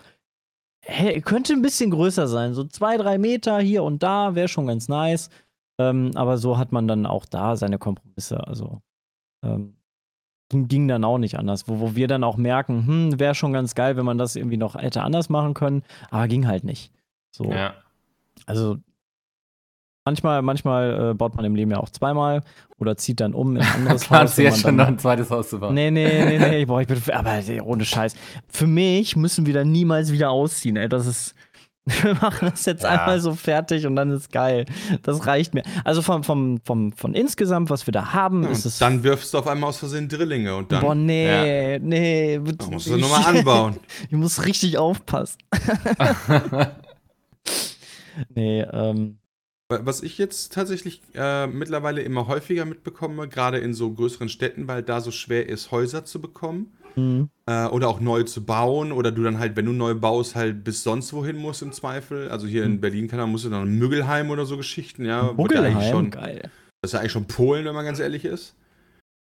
hä, könnte ein bisschen größer sein. So zwei, drei Meter hier und da wäre schon ganz nice. Ähm, aber so hat man dann auch da seine Kompromisse. Also ähm, ging, ging dann auch nicht anders. Wo, wo wir dann auch merken, hm, wäre schon ganz geil, wenn man das irgendwie noch hätte anders machen können, aber ging halt nicht. So. Ja. Also manchmal, manchmal äh, baut man im Leben ja auch zweimal oder zieht dann um in ein anderes Planst Haus. du wenn jetzt schon noch ein zweites Haus zu bauen? Nee, nee, nee, nee, boah, ich bin, aber ohne Scheiß. Für mich müssen wir dann niemals wieder ausziehen, ey. Das ist, wir machen das jetzt Ja. einmal so fertig und dann ist geil. Das reicht mir. Also vom, vom, vom, von insgesamt, was wir da haben, ist es. Dann wirfst du auf einmal aus Versehen Drillinge und dann boah, nee, nee. da musst du nochmal anbauen. Ich muss richtig aufpassen. nee, ähm, Was ich jetzt tatsächlich äh, mittlerweile immer häufiger mitbekomme, gerade in so größeren Städten, weil da so schwer ist, Häuser zu bekommen hm. äh, oder auch neu zu bauen oder du dann halt, wenn du neu baust, halt bis sonst wohin musst im Zweifel. Also hier in Berlin kann man, musst du dann Müggelheim oder so Geschichten, ja. Muggelheim, schon, geil. das ist ja eigentlich schon Polen, wenn man ganz ehrlich ist.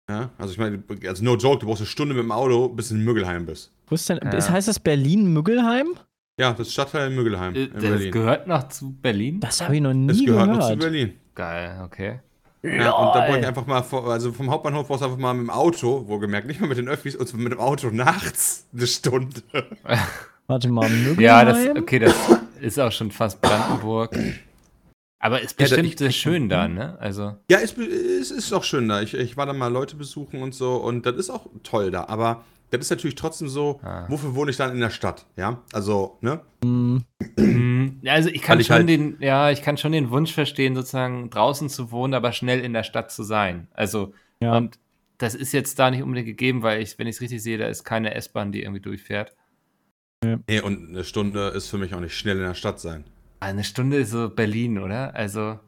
Ja, also ich meine, also no joke, du brauchst eine Stunde mit dem Auto, bis du in Müggelheim bist. Wo ist denn, Ja. ist, heißt das Berlin-Müggelheim? Ja, das Stadtteil Müggelheim Äh, in das Berlin. gehört noch zu Berlin? Das habe ich noch nie gehört gehört. noch zu Berlin. Geil, okay. Ja, und da brauche ich einfach mal, vor, also vom Hauptbahnhof brauchst du einfach mal mit dem Auto, wohlgemerkt, nicht mal mit den Öffis, und mit dem Auto nachts eine Stunde. Warte mal, Müggelheim? Ja, das, okay, das ist auch schon fast Brandenburg. Aber ist Ja, da- bestimmt ich- sehr ich- schön da, ne? Also, Ja, es, es ist auch schön da. Ich, ich war da mal Leute besuchen und so, und das ist auch toll da. Aber das ist natürlich trotzdem so, Ah. wofür wohne ich dann in der Stadt? Ja, also, ne? Mhm. Ja, also ich kann Weil ich schon halt- den, ja, ich kann schon den Wunsch verstehen, sozusagen draußen zu wohnen, aber schnell in der Stadt zu sein. Also, Ja. und das ist jetzt da nicht unbedingt gegeben, weil ich, wenn ich es richtig sehe, da ist keine S-Bahn, die irgendwie durchfährt. Nee, und eine Stunde ist für mich auch nicht schnell in der Stadt sein. Eine Stunde ist so Berlin, oder? Also,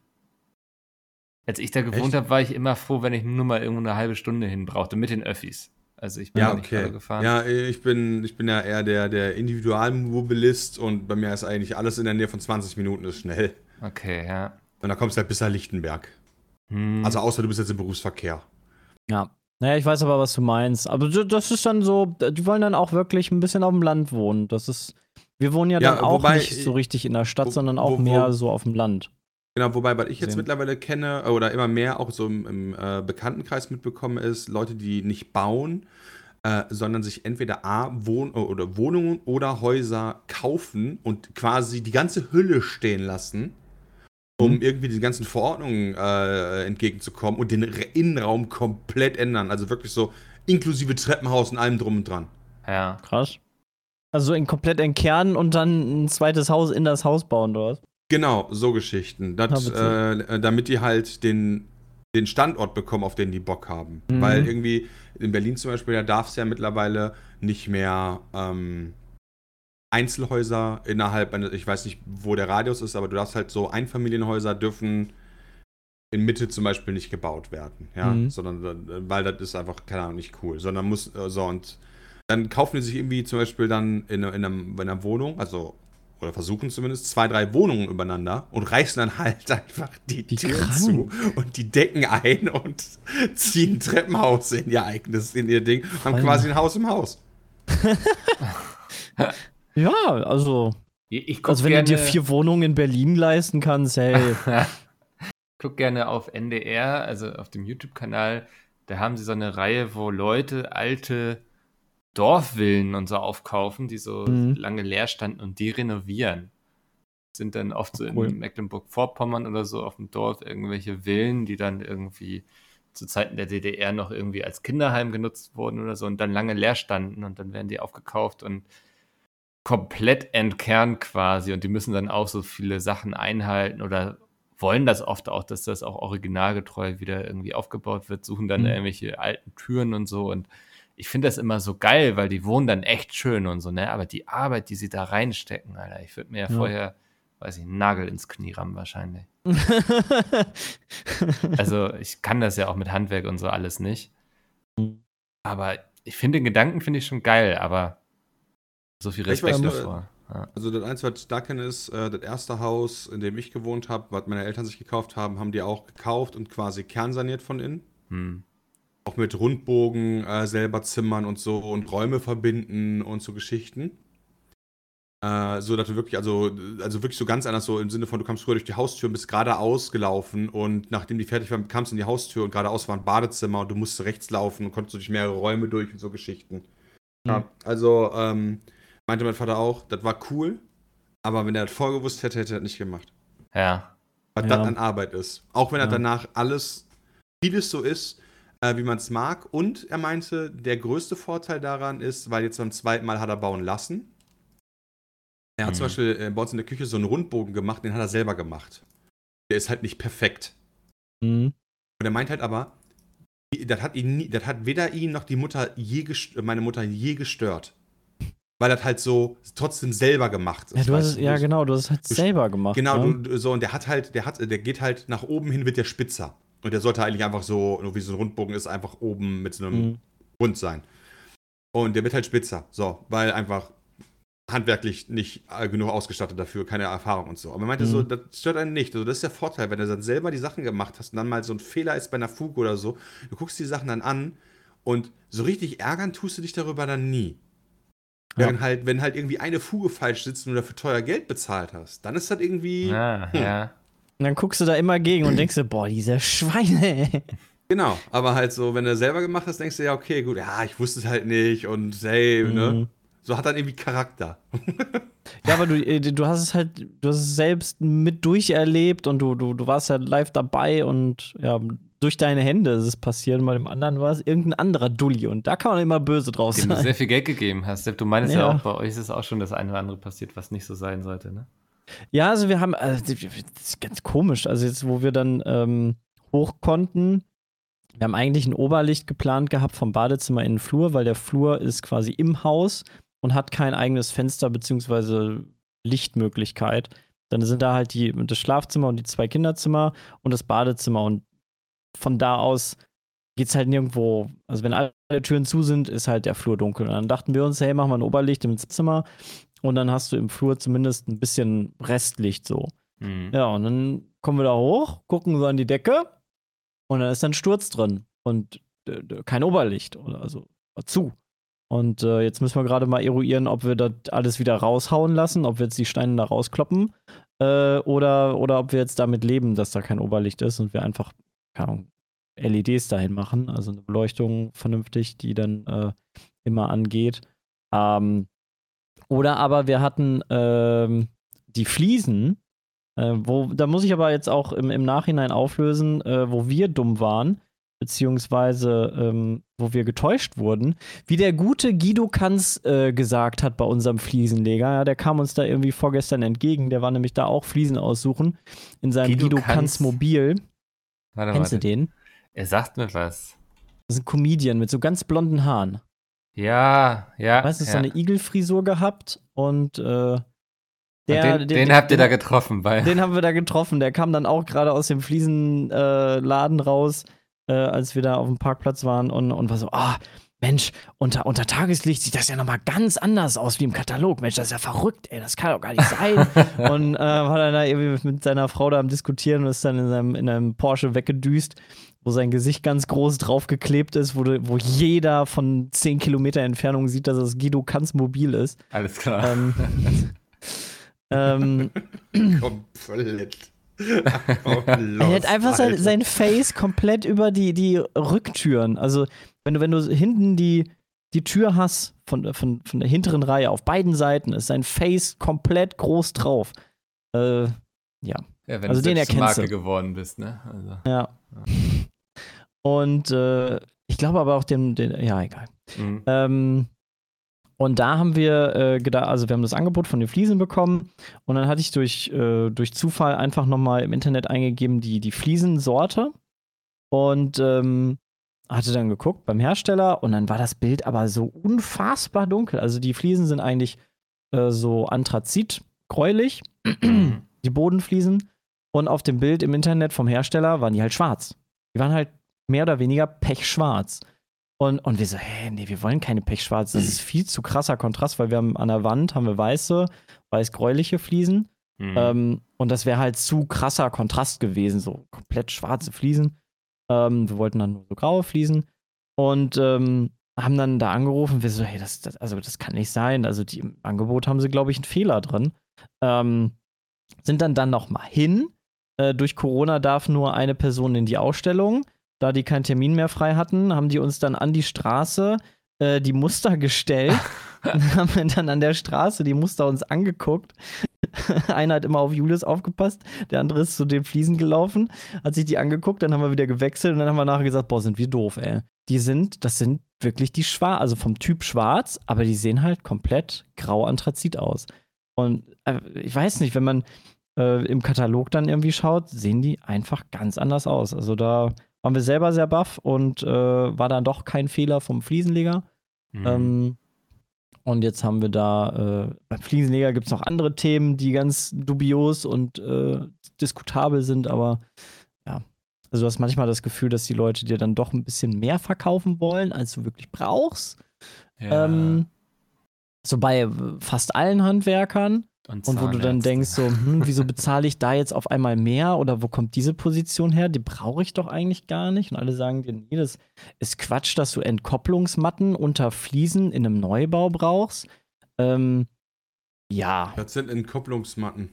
als ich da gewohnt habe, war ich immer froh, wenn ich nur mal irgendwo eine halbe Stunde hin brauchte mit den Öffis. Also ich bin Ja, nicht gerade okay. gefahren. Ja, ich bin, ich bin ja eher der, der Individualmobilist und bei mir ist eigentlich alles in der Nähe von 20 Minuten ist schnell. Okay, ja. Und da kommst du halt bis nach Lichtenberg. Hm. Also außer du bist jetzt im Berufsverkehr. Ja. Naja, ich weiß aber, was du meinst. Aber das ist dann so, die wollen dann auch wirklich ein bisschen auf dem Land wohnen. Das ist, wir wohnen ja Ja, dann auch wobei, nicht so richtig in der Stadt, wo- sondern auch wo- wo- mehr so auf dem Land. Genau, wobei, was ich jetzt Sehen. mittlerweile kenne äh, oder immer mehr auch so im, im äh, Bekanntenkreis mitbekomme, ist Leute, die nicht bauen, äh, sondern sich entweder A, Wohn oder Wohnungen oder Häuser kaufen und quasi die ganze Hülle stehen lassen, um Mhm. irgendwie den ganzen Verordnungen äh, entgegenzukommen und den Re- Innenraum komplett ändern. Also wirklich so inklusive Treppenhaus und allem drum und dran. ja. Krass. Also in komplett entkernen und dann ein zweites Haus in das Haus bauen, oder was? Genau, so Geschichten. Das, äh, damit die halt den, den Standort bekommen, auf den die Bock haben. Mhm. Weil irgendwie in Berlin zum Beispiel, da darf es ja mittlerweile nicht mehr ähm, Einzelhäuser innerhalb eines, ich weiß nicht, wo der Radius ist, aber du darfst halt so Einfamilienhäuser dürfen in Mitte zum Beispiel nicht gebaut werden, ja, Mhm. sondern äh, weil das ist einfach, keine Ahnung, nicht cool, sondern muss, äh, so und dann kaufen die sich irgendwie zum Beispiel dann in, in, einem, in einer Wohnung, also oder versuchen zumindest zwei, drei Wohnungen übereinander und reißen dann halt einfach die, Wie Türen krank. zu und die Decken ein und ziehen ein Treppenhaus in ihr eigenes, in ihr Ding, haben Alter. quasi ein Haus im Haus. Ja, also, Ich, ich gucke also wenn gerne, du dir vier Wohnungen in Berlin leisten kannst, hey. guck gerne auf NDR, also auf dem YouTube-Kanal. Da haben sie so eine Reihe, wo Leute alte Dorfvillen und so aufkaufen, die so Mhm. lange leer standen und die renovieren. Sind dann oft so Cool. in Mecklenburg-Vorpommern oder so auf dem Dorf irgendwelche Villen, die dann irgendwie zu Zeiten der DDR noch irgendwie als Kinderheim genutzt wurden oder so und dann lange leer standen und dann werden die aufgekauft und komplett entkernt quasi und die müssen dann auch so viele Sachen einhalten oder wollen das oft auch, dass das auch originalgetreu wieder irgendwie aufgebaut wird, suchen dann Mhm. irgendwelche alten Türen und so und ich finde das immer so geil, weil die wohnen dann echt schön und so, ne? Aber die Arbeit, die sie da reinstecken, Alter, ich würde mir ja, Ja. vorher, weiß ich, einen Nagel ins Knie rammen wahrscheinlich. Also ich kann das ja auch mit Handwerk und so alles nicht. Aber ich finde den Gedanken finde ich schon geil, aber so viel Respekt davor. Ja. Also das Einzige, was ich da kenne, ist äh, das erste Haus, in dem ich gewohnt habe, was meine Eltern sich gekauft haben, haben die auch gekauft und quasi kernsaniert von innen. Hm. Auch mit Rundbogen äh, selber zimmern und so und Räume verbinden und so Geschichten. Äh, so dass du wirklich, also, also wirklich so ganz anders, so im Sinne von, du kamst früher durch die Haustür und bist geradeaus gelaufen und nachdem die fertig waren, kamst du in die Haustür und geradeaus war ein Badezimmer und du musst rechts laufen und konntest durch mehrere Räume durch und so Geschichten. Ja, also, ähm, meinte mein Vater auch, das war cool, aber wenn er das vorgewusst hätte, hätte er das nicht gemacht. ja. Was Ja. das an Arbeit ist. Auch wenn er Ja. danach alles, vieles so ist, äh, wie man es mag. Und er meinte, der größte Vorteil daran ist, weil jetzt beim zweiten Mal hat er bauen lassen. Er hat Mhm. zum Beispiel äh, bei uns in der Küche so einen Rundbogen gemacht, den hat er selber gemacht. Der ist halt nicht perfekt. Mhm. Und er meint halt aber, das hat ihn nie, das hat weder ihn noch die Mutter je meine Mutter je gestört. Weil das halt so trotzdem selber gemacht ist. Ja, du hast weißt ja, Du- genau, du hast es halt selber gemacht. Genau, ne? du, du, so, und der hat halt, der hat, der geht halt nach oben hin, wird der spitzer. Und der sollte eigentlich einfach so, nur wie so ein Rundbogen ist, einfach oben mit so einem Mhm. Rund sein. Und der wird halt spitzer. So, weil einfach handwerklich nicht genug ausgestattet dafür, keine Erfahrung und so. Aber er meinte Mhm. so, das stört einen nicht. Also das ist der Vorteil, wenn du dann selber die Sachen gemacht hast und dann mal so ein Fehler ist bei einer Fuge oder so, du guckst die Sachen dann an und so richtig ärgern tust du dich darüber dann nie. Ja. Während halt, wenn halt irgendwie eine Fuge falsch sitzt und du dafür teuer Geld bezahlt hast, dann ist das irgendwie. Ja, Hm. ja. Und dann guckst du da immer gegen und denkst dir, boah, diese Schweine. Genau, aber halt so, wenn du selber gemacht hast, denkst du ja, okay, gut, ja, ich wusste es halt nicht und hey, ne? Mhm. So hat dann irgendwie Charakter. Ja, aber du, äh, du hast es halt, du hast es selbst mit durcherlebt und du, du, du warst ja live dabei und ja, durch deine Hände ist es passiert. Und bei dem anderen war es irgendein anderer Dulli und da kann man immer böse draus Dem du sein. sehr viel Geld gegeben hast. Du meinst ja. Ja. auch, bei euch ist auch schon das eine oder andere passiert, was nicht so sein sollte, ne? Ja, also wir haben, also das ist ganz komisch. Also jetzt, wo wir dann ähm, hoch konnten, Wir haben eigentlich ein Oberlicht geplant gehabt vom Badezimmer in den Flur, weil der Flur ist quasi im Haus und hat kein eigenes Fenster bzw. Lichtmöglichkeit. Dann sind da halt die, das Schlafzimmer und die zwei Kinderzimmer und das Badezimmer. Und von da aus geht es halt nirgendwo. Also, wenn alle Türen zu sind, ist halt der Flur dunkel. Und dann dachten wir uns, hey, machen wir ein Oberlicht im Zimmer und dann hast du im Flur zumindest ein bisschen Restlicht so. Mhm. Ja, und dann kommen wir da hoch, gucken so an die Decke und dann ist dann Sturz drin und äh, kein Oberlicht oder also zu. Und äh, jetzt müssen wir gerade mal eruieren, ob wir das alles wieder raushauen lassen, ob wir jetzt die Steine da rauskloppen äh, oder, oder ob wir jetzt damit leben, dass da kein Oberlicht ist und wir einfach, keine Ahnung, LEDs dahin machen, also eine Beleuchtung vernünftig, die dann äh, immer angeht. Ähm, oder aber wir hatten ähm, die Fliesen, äh, wo, da muss ich aber jetzt auch im, im Nachhinein auflösen, äh, wo wir dumm waren, beziehungsweise ähm, wo wir getäuscht wurden. Wie der gute Guido Kanz äh, gesagt hat bei unserem Fliesenleger, ja, der kam uns da irgendwie vorgestern entgegen, der war nämlich da auch Fliesen aussuchen in seinem Guido Guido, Kanz? Mobil. Warte, Kennst du warte. den? Er sagt mir was. Das ist ein Comedian mit so ganz blonden Haaren. Ja, ja. Weißt du, ja. so eine Igelfrisur gehabt und äh, der, den, den der- habt ihr den- da getroffen bei. Den haben wir da getroffen. Der kam dann auch gerade aus dem Fliesenladen äh, raus, äh, als wir da auf dem Parkplatz waren und, und war so, ah, Mensch, unter, unter Tageslicht sieht das ja nochmal ganz anders aus wie im Katalog. Mensch, das ist ja verrückt, ey, das kann doch gar nicht sein. und äh, war dann da irgendwie mit seiner Frau da am Diskutieren und ist dann in, seinem, in einem Porsche weggedüst, wo sein Gesicht ganz groß draufgeklebt ist, wo, du, wo jeder von 10 Kilometer Entfernung sieht, dass es Guido Kanz Mobil ist. Alles klar. Ähm, ähm, Komplett. Er hat einfach sein, sein Face komplett über die, die Rücktüren. Also, wenn du, wenn du hinten die, die Tür hast, von, von, von der hinteren Reihe auf beiden Seiten, ist sein Face komplett groß drauf. Äh, ja, wenn also du den erkennst Marke du. geworden bist, ne? Also, ja. Und äh, ich glaube aber auch den, den ja, egal. mhm. Ähm, und da haben wir äh, gedacht, also wir haben das Angebot von den Fliesen bekommen und dann hatte ich durch, äh, durch Zufall einfach nochmal im Internet eingegeben, die, die Fliesensorte und ähm, hatte dann geguckt beim Hersteller und dann war das Bild aber so unfassbar dunkel. Also die Fliesen sind eigentlich äh, so Anthrazit, gräulich, Mhm. die Bodenfliesen und auf dem Bild im Internet vom Hersteller waren die halt schwarz. Die waren halt mehr oder weniger pechschwarz. Und, und wir so, hä, nee, wir wollen keine pechschwarz. Das ist viel zu krasser Kontrast, weil wir haben an der Wand haben wir weiße, weiß-gräuliche Fliesen. Mhm. Ähm, und das wäre halt zu krasser Kontrast gewesen, so komplett schwarze Fliesen. Ähm, wir wollten dann nur so graue Fliesen. Und ähm, haben dann da angerufen, wir so, hey, das, das, also das kann nicht sein. Also die, im Angebot haben sie, glaube ich, einen Fehler drin. Ähm, sind dann dann noch mal hin. Äh, durch Corona darf nur eine Person in die Ausstellung. Da die keinen Termin mehr frei hatten, haben die uns dann an die Straße äh, die Muster gestellt. und haben wir dann an der Straße die Muster uns angeguckt. Einer hat immer auf Julius aufgepasst, der andere ist zu den Fliesen gelaufen, hat sich die angeguckt, dann haben wir wieder gewechselt und dann haben wir nachher gesagt, boah, sind wir doof, ey. Die sind, das sind wirklich die schwarz, also vom Typ schwarz, aber die sehen halt komplett grau Anthrazit aus. Und äh, ich weiß nicht, wenn man äh, im Katalog dann irgendwie schaut, sehen die einfach ganz anders aus. Also da waren wir selber sehr baff und äh, war dann doch kein Fehler vom Fliesenleger. Mhm. Ähm, und jetzt haben wir da, äh, beim Fliesenleger gibt es noch andere Themen, die ganz dubios und äh, diskutabel sind, aber ja. Also du hast manchmal das Gefühl, dass die Leute dir dann doch ein bisschen mehr verkaufen wollen, als du wirklich brauchst. ja. Ähm, so bei fast allen Handwerkern. Und wo du dann denkst, so, hm, wieso bezahle ich da jetzt auf einmal mehr oder wo kommt diese Position her? Die brauche ich doch eigentlich gar nicht. Und alle sagen dir, nee, das ist Quatsch, dass du Entkopplungsmatten unter Fliesen in einem Neubau brauchst. Ähm, ja, Das sind Entkopplungsmatten.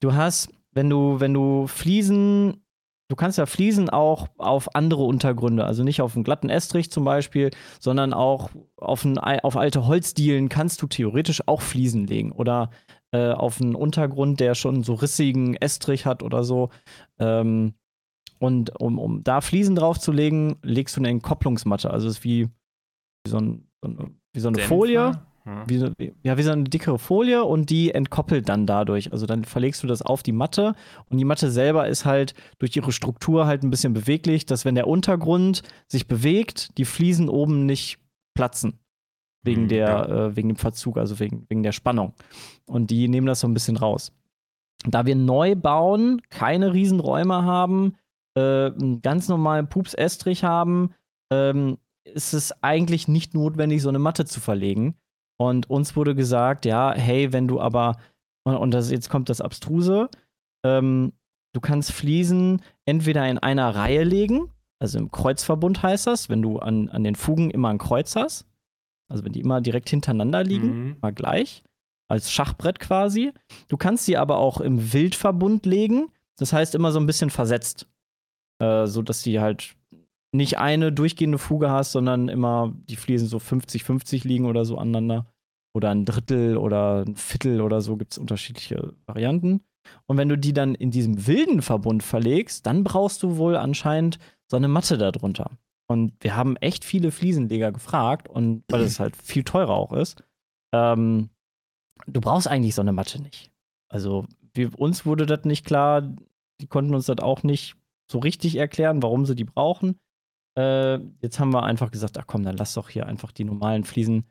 du hast, wenn du, wenn du Fliesen, du kannst ja Fliesen auch auf andere Untergründe, also nicht auf einen glatten Estrich zum Beispiel, sondern auch auf, ein, auf alte Holzdielen kannst du theoretisch auch Fliesen legen oder äh, auf einen Untergrund, der schon so rissigen Estrich hat oder so. Ähm, und um, um da Fliesen draufzulegen, legst du eine Entkopplungsmatte. Also es ist wie, wie so, ein, so eine, wie so eine Dämpfer? Folie. hm. wie, wie, ja, wie so eine dickere Folie und die entkoppelt dann dadurch. Also dann verlegst du das auf die Matte und die Matte selber ist halt durch ihre Struktur halt ein bisschen beweglich, dass wenn der Untergrund sich bewegt, die Fliesen oben nicht platzen. Wegen, hm, der, ja. äh, wegen dem Verzug, also wegen, wegen der Spannung. Und die nehmen das so ein bisschen raus. Da wir neu bauen, keine Riesenräume haben, äh, einen ganz normalen Pups-Estrich haben, ähm, ist es eigentlich nicht notwendig, so eine Matte zu verlegen. Und uns wurde gesagt, ja, hey, wenn du aber, und das, jetzt kommt das Abstruse, ähm, du kannst Fliesen entweder in einer Reihe legen, also im Kreuzverbund heißt das, wenn du an, an den Fugen immer ein Kreuz hast, also wenn die immer direkt hintereinander liegen, mhm. mal gleich, als Schachbrett quasi. Du kannst sie aber auch im Wildverbund legen, das heißt immer so ein bisschen versetzt, äh, so dass die halt nicht eine durchgehende Fuge hast, sondern immer die Fliesen so 50-50 liegen oder so aneinander. Oder ein Drittel oder ein Viertel oder so gibt es unterschiedliche Varianten. Und wenn du die dann in diesem wilden Verbund verlegst, dann brauchst du wohl anscheinend so eine Matte darunter. Und wir haben echt viele Fliesenleger gefragt, und weil es halt viel teurer auch ist. Ähm, du brauchst eigentlich so eine Matte nicht. Also wir, uns wurde das nicht klar, die konnten uns das auch nicht so richtig erklären, warum sie die brauchen. Äh, jetzt haben wir einfach gesagt, ach komm, dann lass doch hier einfach die normalen Fliesen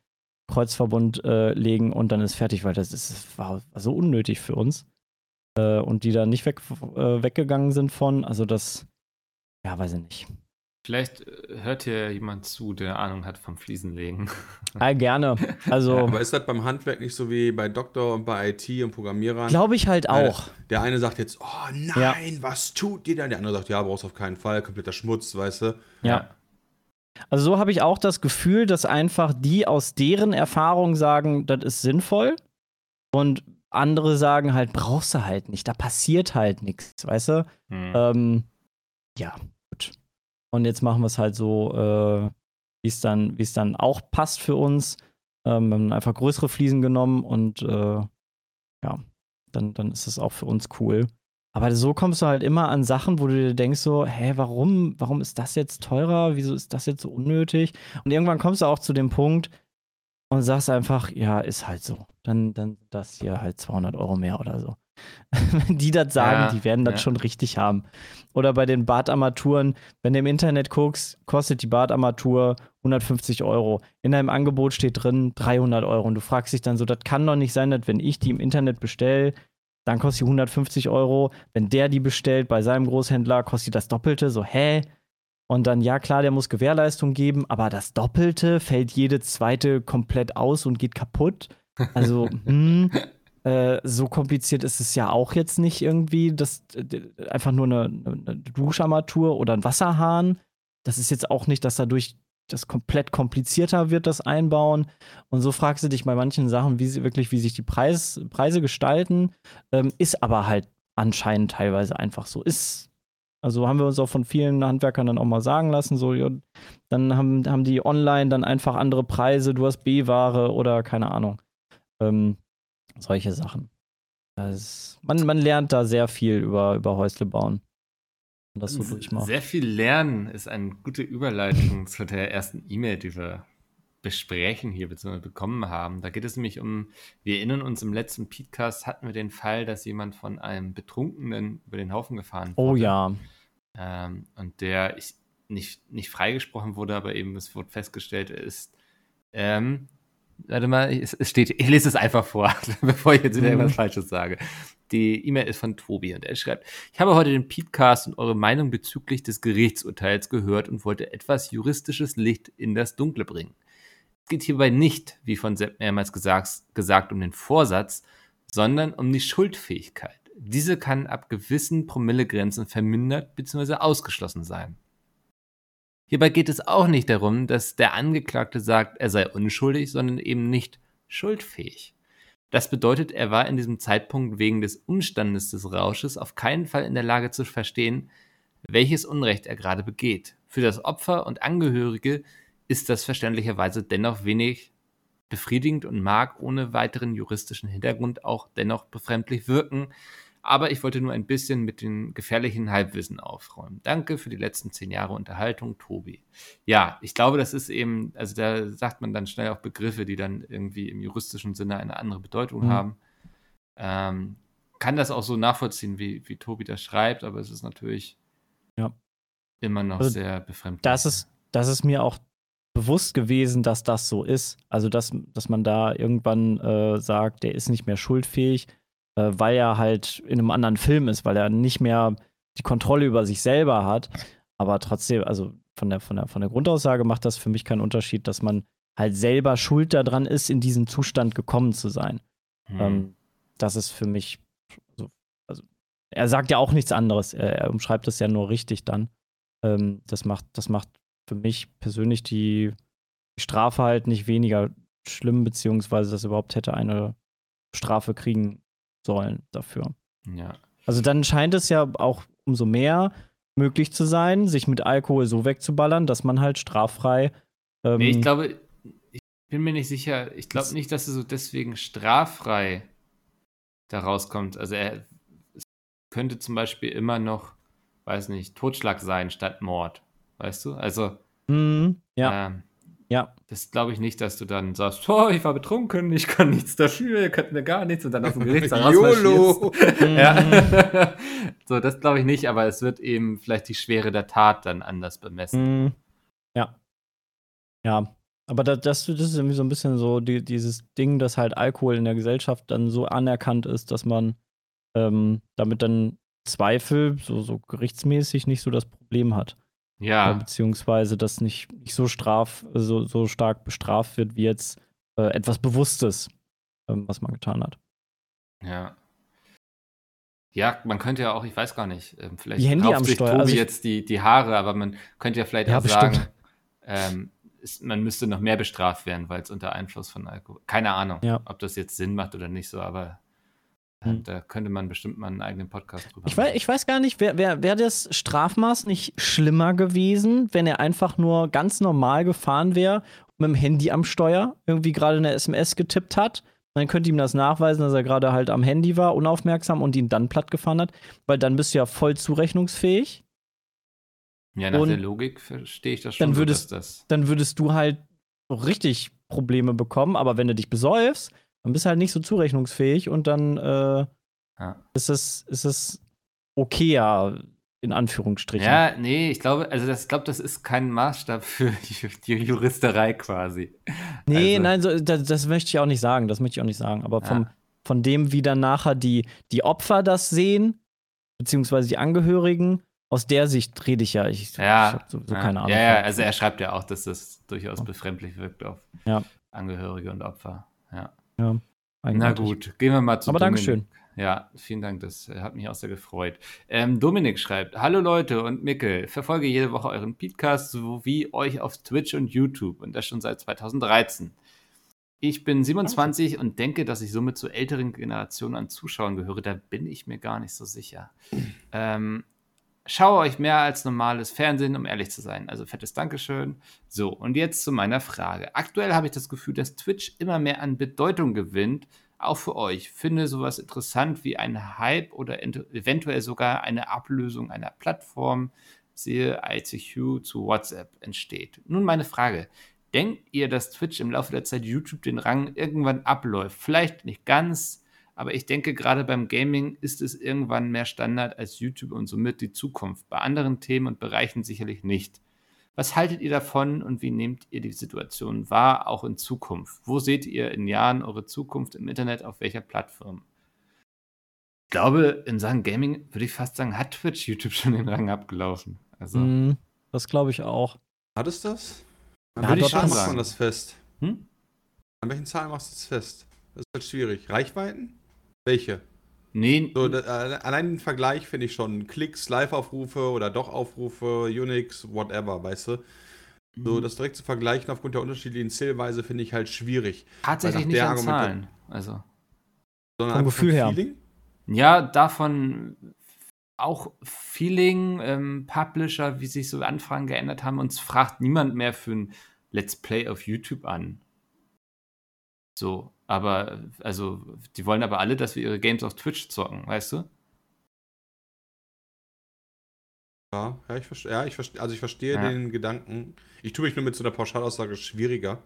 Kreuzverbund äh, legen und dann ist fertig, weil das, ist, war, so unnötig für uns. Äh, und die da nicht weg, äh, weggegangen sind von, also das, ja, weiß ich nicht. Vielleicht äh, hört hier jemand zu, der Ahnung hat vom Fliesenlegen. Ja, gerne. Also, ja, aber ist das beim Handwerk nicht so wie bei Doktor und bei IT und Programmierern? Glaube ich halt auch. Der eine sagt jetzt, oh nein, ja. was tut ihr da? Der andere sagt, ja, brauchst auf keinen Fall, kompletter Schmutz, weißt du? Ja. Also so habe ich auch das Gefühl, dass einfach die aus deren Erfahrung sagen, das ist sinnvoll. Und andere sagen halt, brauchst du halt nicht, da passiert halt nichts, weißt du? Hm. Ähm, ja. Und jetzt machen wir es halt so, äh, wie es dann, es dann auch passt für uns. Ähm, wir haben einfach größere Fliesen genommen und äh, ja, dann, dann ist es auch für uns cool. Aber so kommst du halt immer an Sachen, wo du dir denkst so, hä, warum, warum ist das jetzt teurer? Wieso ist das jetzt so unnötig? Und irgendwann kommst du auch zu dem Punkt und sagst einfach, ja, ist halt so. Dann, dann das hier halt 200 Euro mehr oder so. Wenn die das sagen, ja, die werden das ja. schon richtig haben. Oder bei den Badarmaturen, wenn du im Internet guckst, kostet die Badarmatur 150 Euro. In deinem Angebot steht drin 300 Euro. Und du fragst dich dann so, das kann doch nicht sein, dass wenn ich die im Internet bestelle, dann kostet sie 150 Euro. Wenn der die bestellt bei seinem Großhändler, kostet sie das Doppelte. So, hä? Und dann, ja klar, der muss Gewährleistung geben, aber das Doppelte fällt jede zweite komplett aus und geht kaputt. Also, hm, äh, so kompliziert ist es ja auch jetzt nicht irgendwie. Das einfach nur eine, eine Duscharmatur oder ein Wasserhahn. Das ist jetzt auch nicht, dass dadurch das komplett komplizierter wird, das Einbauen. Und so fragst du dich bei manchen Sachen, wie sie wirklich, wie sich die Preis, Preise gestalten. Ähm, ist aber halt anscheinend teilweise einfach so. Ist. Also haben wir uns auch von vielen Handwerkern dann auch mal sagen lassen, so, ja, dann haben, haben die online dann einfach andere Preise, du hast B-Ware oder keine Ahnung. Ähm, solche Sachen. Das, man, man lernt da sehr viel über, über Häusle bauen. Und das so durchmacht. Sehr viel Lernen ist eine gute Überleitung zu der ersten E-Mail, die wir besprechen hier bzw. bekommen haben. Da geht es nämlich um, wir erinnern uns, im letzten Podcast hatten wir den Fall, dass jemand von einem Betrunkenen über den Haufen gefahren oh wurde. Oh ja. Ähm, und der ich, nicht, nicht freigesprochen wurde, aber eben es wurde festgestellt, er ist ähm, warte mal, es, steht, ich lese es einfach vor, bevor ich jetzt wieder mhm. irgendwas Falsches sage. Die E-Mail ist von Tobi und er schreibt, ich habe heute den Podcast und eure Meinung bezüglich des Gerichtsurteils gehört und wollte etwas juristisches Licht in das Dunkle bringen. Es geht hierbei nicht, wie von Sepp mehrmals gesagt, gesagt, um den Vorsatz, sondern um die Schuldfähigkeit. Diese kann ab gewissen Promillegrenzen vermindert bzw. ausgeschlossen sein. Hierbei geht es auch nicht darum, dass der Angeklagte sagt, er sei unschuldig, sondern eben nicht schuldfähig. Das bedeutet, er war in diesem Zeitpunkt wegen des Umstandes des Rausches auf keinen Fall in der Lage zu verstehen, welches Unrecht er gerade begeht. Für das Opfer und Angehörige ist das verständlicherweise dennoch wenig befriedigend und mag ohne weiteren juristischen Hintergrund auch dennoch befremdlich wirken, aber ich wollte nur ein bisschen mit dem gefährlichen Halbwissen aufräumen. Danke für die letzten zehn Jahre Unterhaltung, Tobi. Ja, ich glaube, das ist eben, also da sagt man dann schnell auch Begriffe, die dann irgendwie im juristischen Sinne eine andere Bedeutung Mhm. haben. Ähm, kann das auch so nachvollziehen, wie, wie Tobi das schreibt, aber es ist natürlich Ja. immer noch Also sehr befremdlich. das ist, das ist mir auch bewusst gewesen, dass das so ist. Also, dass, dass man da irgendwann äh, sagt, der ist nicht mehr schuldfähig, äh, weil er halt in einem anderen Film ist, weil er nicht mehr die Kontrolle über sich selber hat. Aber trotzdem, also von der, von der, von der Grundaussage macht das für mich keinen Unterschied, dass man halt selber schuld daran ist, in diesen Zustand gekommen zu sein. Hm. Ähm, das ist für mich so, also er sagt ja auch nichts anderes. Er, er umschreibt das ja nur richtig dann. Ähm, das macht, das macht für mich persönlich die Strafe halt nicht weniger schlimm, beziehungsweise dass er überhaupt hätte eine Strafe kriegen sollen dafür. ja. Also dann scheint es ja auch umso mehr möglich zu sein, sich mit Alkohol so wegzuballern, dass man halt straffrei. Ähm, Nee, ich glaube, ich bin mir nicht sicher. Ich glaube nicht, dass er so deswegen straffrei da rauskommt. Also er es könnte zum Beispiel immer noch, weiß nicht, Totschlag sein statt Mord. Weißt du? Also, mhm, ja, ähm, ja. das glaube ich nicht, dass du dann sagst, oh, ich war betrunken, ich kann nichts dafür, ihr könnt mir gar nichts und dann aus dem Gerichtssaal YOLO! rausmarschierst. Mhm. Ja. so, das glaube ich nicht, aber es wird eben vielleicht die Schwere der Tat dann anders bemessen. Mhm. Ja. Ja. Aber das, das, das ist irgendwie so ein bisschen so die, dieses Ding, dass halt Alkohol in der Gesellschaft dann so anerkannt ist, dass man ähm, damit dann Zweifel, so, so gerichtsmäßig, nicht so das Problem hat. Äh, Ja, beziehungsweise das nicht, nicht so, straf, so, so stark bestraft wird, wie jetzt äh, etwas Bewusstes, ähm, was man getan hat. Ja. Ja, man könnte ja auch, ich weiß gar nicht, ähm, vielleicht Die Handy rauft am sich Steuer, Tobi also jetzt die, die Haare, aber man könnte ja vielleicht Ja, auch bestimmt. sagen, ähm, es, man müsste noch mehr bestraft werden, weil es unter Einfluss von Alkohol. Keine Ahnung, Ja. ob das jetzt Sinn macht oder nicht so, aber äh, Hm. da könnte man bestimmt mal einen eigenen Podcast drüber Ich weiß, ich weiß gar nicht, wäre wär, wär das Strafmaß nicht schlimmer gewesen, wenn er einfach nur ganz normal gefahren wäre mit dem Handy am Steuer irgendwie gerade eine SMS getippt hat. Dann könnte ihm das nachweisen, dass er gerade halt am Handy war, unaufmerksam und ihn dann platt gefahren hat, weil dann bist du ja voll zurechnungsfähig. Ja, nach und der Logik verstehe ich das schon, dann würdest- das. Dann würdest du halt richtig Probleme bekommen, aber wenn du dich besäufst, dann bist du halt nicht so zurechnungsfähig und dann äh, Ja. ist es, ist es okayer, in Anführungsstrichen. Ja, nee, ich glaube, also das, ich glaube, das ist kein Maßstab für die Juristerei quasi. Nee, Also- nein, so, das, das möchte ich auch nicht sagen. Das möchte ich auch nicht sagen. Aber vom, Ja. von dem, wie dann nachher die, die Opfer das sehen, beziehungsweise die Angehörigen, aus der Sicht rede ich ja. Ich, Ja, ich habe so, so ja, keine Ahnung. Ja, ja, also er schreibt ja auch, dass das durchaus befremdlich wirkt auf. Angehörige und Opfer. Ja. Ja, Na gut, gehen wir mal zu Aber Dominik. Dankeschön. Ja, vielen Dank, das hat mich auch sehr gefreut. Ähm, Dominik schreibt: Hallo Leute und Mickel, verfolge jede Woche euren Podcast sowie euch auf Twitch und YouTube und das schon seit 2013. Ich bin 27 und denke, dass ich somit zur älteren Generation an Zuschauern gehöre. Da bin ich mir gar nicht so sicher. Ähm, schaue euch mehr als normales Fernsehen, um ehrlich zu sein. Also fettes Dankeschön. So, und jetzt zu meiner Frage. Aktuell habe ich das Gefühl, dass Twitch immer mehr an Bedeutung gewinnt, auch für euch. Finde sowas interessant wie ein Hype oder ent- eventuell sogar eine Ablösung einer Plattform, siehe ICQ zu WhatsApp, entsteht. Nun meine Frage. Denkt ihr, dass Twitch im Laufe der Zeit YouTube den Rang irgendwann abläuft? Vielleicht nicht ganz, aber ich denke, gerade beim Gaming ist es irgendwann mehr Standard als YouTube und somit die Zukunft. Bei anderen Themen und Bereichen sicherlich nicht. Was haltet ihr davon und wie nehmt ihr die Situation wahr, auch in Zukunft? Wo seht ihr in Jahren eure Zukunft im Internet, auf welcher Plattform? Ich glaube, in Sachen Gaming würde ich fast sagen, hat Twitch YouTube schon den Rang abgelaufen. Also, Mm, das glaube ich auch. Hat es das? An Ja, welchen Zahlen macht sagen. man das fest? hm? An welchen Zahlen machst du das fest? Das ist halt schwierig. Reichweiten? Welche? Nee, So, da, äh, allein den Vergleich finde ich schon. Klicks, Live-Aufrufe oder Doch-Aufrufe, Unix, whatever, weißt du? So, Mhm. das direkt zu vergleichen aufgrund der unterschiedlichen Zählweise finde ich halt schwierig. tatsächlich nicht an Zahlen. Also. Sondern Vom Gefühl her. Feeling. Ja, davon auch Feeling, ähm, Publisher, wie sich so Anfragen geändert haben. Uns fragt niemand mehr für ein Let's Play auf YouTube an. So, aber, also, die wollen aber alle, dass wir ihre Games auf Twitch zocken, weißt du? Ja, ja, ich verstehe, ja, ich verstehe, also ich verstehe Ja. den Gedanken. Ich tue mich nur mit so einer Pauschalaussage schwieriger.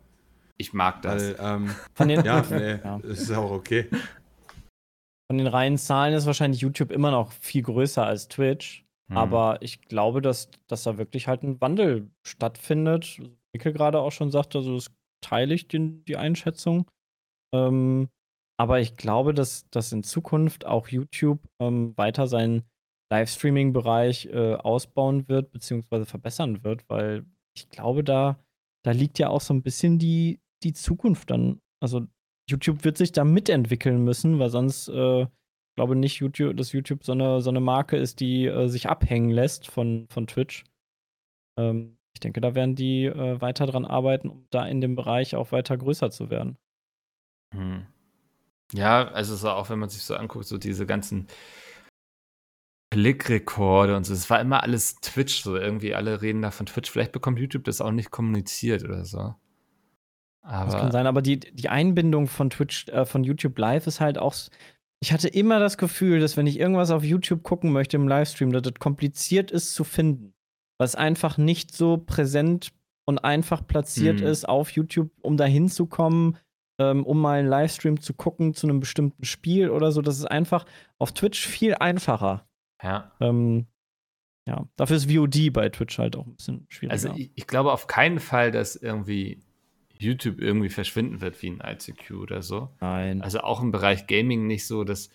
Ich mag das. Weil, ähm, Von den, ja, nee, Ja. das ist auch okay. von den reinen Zahlen ist wahrscheinlich YouTube immer noch viel größer als Twitch. Hm. Aber ich glaube, dass, dass da wirklich halt ein Wandel stattfindet. Wie Mikkel gerade auch schon sagte, also das teile ich den, die Einschätzung. Ähm, aber ich glaube, dass, dass in Zukunft auch YouTube ähm, weiter seinen Livestreaming-Bereich äh, ausbauen wird, beziehungsweise verbessern wird, weil ich glaube, da, da liegt ja auch so ein bisschen die, die Zukunft dann. Also YouTube wird sich da mitentwickeln müssen, weil sonst äh, ich glaube nicht, YouTube, dass YouTube so eine, so eine Marke ist, die äh, sich abhängen lässt von, von Twitch. Ähm, ich denke, da werden die äh, weiter dran arbeiten, um da in dem Bereich auch weiter größer zu werden. Hm. Ja, also so auch wenn man sich so anguckt, so diese ganzen Klickrekorde und so, es war immer alles Twitch, so irgendwie alle reden da von Twitch. Vielleicht bekommt YouTube das auch nicht kommuniziert oder so. Das kann Aber sein, aber die, die Einbindung von Twitch, äh, von YouTube Live ist halt auch. Ich hatte immer das Gefühl, dass wenn ich irgendwas auf YouTube gucken möchte im Livestream, dass das kompliziert ist zu finden. Weil es einfach nicht so präsent und einfach platziert Mhm. ist auf YouTube, um da hinzukommen, ähm, um mal einen Livestream zu gucken zu einem bestimmten Spiel oder so. Das ist einfach auf Twitch viel einfacher. ja, Ähm, ja, dafür ist VOD bei Twitch halt auch ein bisschen schwieriger. also ich, ich glaube auf keinen Fall, dass irgendwie YouTube irgendwie verschwinden wird wie ein ICQ oder so. Nein. Also auch im Bereich Gaming nicht so, das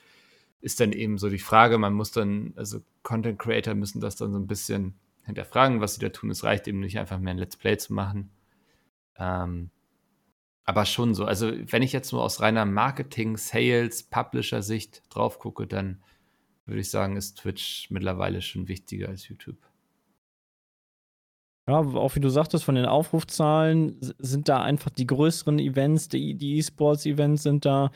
ist dann eben so die Frage, man muss dann, also Content Creator müssen das dann so ein bisschen hinterfragen, was sie da tun. Es reicht eben nicht einfach mehr ein Let's Play zu machen. Ähm, aber schon so, also wenn ich jetzt nur aus reiner Marketing, Sales, Publisher-Sicht drauf gucke, dann würde ich sagen, ist Twitch mittlerweile schon wichtiger als YouTube. Ja, auch wie du sagtest, von den Aufrufzahlen sind da einfach die größeren Events, die E-Sports-Events sind da.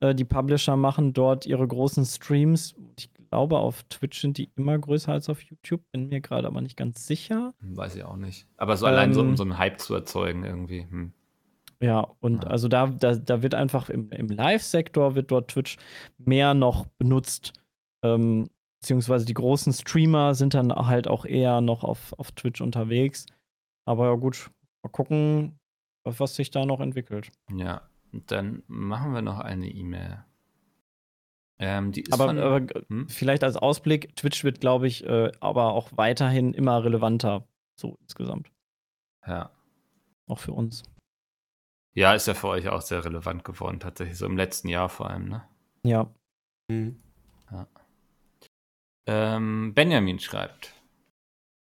Äh, die Publisher machen dort ihre großen Streams. Ich glaube, auf Twitch sind die immer größer als auf YouTube, bin mir gerade aber nicht ganz sicher. Weiß ich auch nicht. Aber so allein so, um Ähm, so einen Hype zu erzeugen irgendwie. Hm. Ja, und Ja. also da, da, da wird einfach im, im Live-Sektor wird dort Twitch mehr noch benutzt. Ähm, beziehungsweise die großen Streamer sind dann halt auch eher noch auf, auf Twitch unterwegs. Aber ja, gut, mal gucken, was sich da noch entwickelt. Ja, dann machen wir noch eine E-Mail. Ähm, die ist Aber, von, aber hm? vielleicht als Ausblick, Twitch wird, glaube ich, äh, aber auch weiterhin immer relevanter, so insgesamt. ja. Auch für uns. Ja, ist ja für euch auch sehr relevant geworden, tatsächlich, so im letzten Jahr vor allem, ne? Ja. Mhm. Ähm, Benjamin schreibt.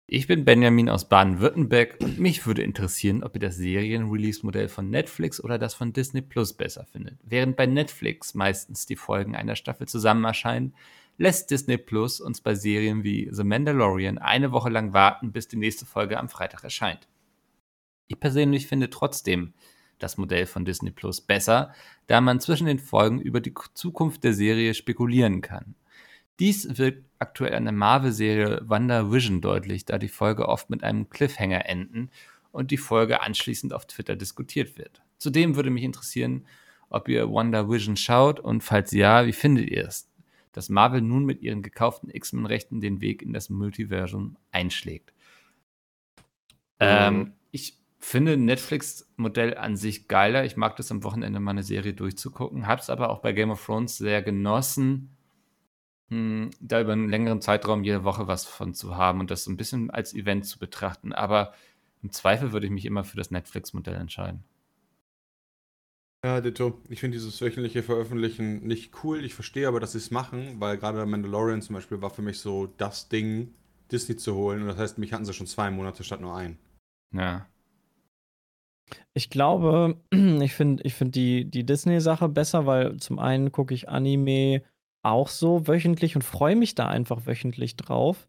Ich bin Benjamin aus Baden-Württemberg und mich würde interessieren, ob ihr das Serien-Release-Modell von Netflix oder das von Disney Plus besser findet. Während bei Netflix meistens die Folgen einer Staffel zusammen erscheinen, lässt Disney Plus uns bei Serien wie The Mandalorian eine Woche lang warten, bis die nächste Folge am Freitag erscheint. Ich persönlich finde trotzdem das Modell von Disney Plus besser, da man zwischen den Folgen über die Zukunft der Serie spekulieren kann. Dies wirkt aktuell an der Marvel-Serie WandaVision deutlich, da die Folge oft mit einem Cliffhanger enden und die Folge anschließend auf Twitter diskutiert wird. Zudem würde mich interessieren, ob ihr WandaVision schaut und falls ja, wie findet ihr es, dass Marvel nun mit ihren gekauften X-Men-Rechten den Weg in das Multiversum einschlägt. Ähm, ich finde Netflix-Modell an sich geiler. Ich mag das am Wochenende mal eine Serie durchzugucken. Hab's aber auch bei Game of Thrones sehr genossen, hm, da über einen längeren Zeitraum jede Woche was von zu haben und das so ein bisschen als Event zu betrachten. Aber im Zweifel würde ich mich immer für das Netflix-Modell entscheiden. Ja, Ditto. Ich finde dieses wöchentliche Veröffentlichen nicht cool. Ich verstehe aber, dass sie es machen, weil gerade Mandalorian zum Beispiel war für mich so das Ding, Disney zu holen. Und das heißt, mich hatten sie schon zwei Monate statt nur ein. Ja. Ich glaube, ich finde ich find die, die Disney-Sache besser, weil zum einen gucke ich Anime auch so wöchentlich und freue mich da einfach wöchentlich drauf.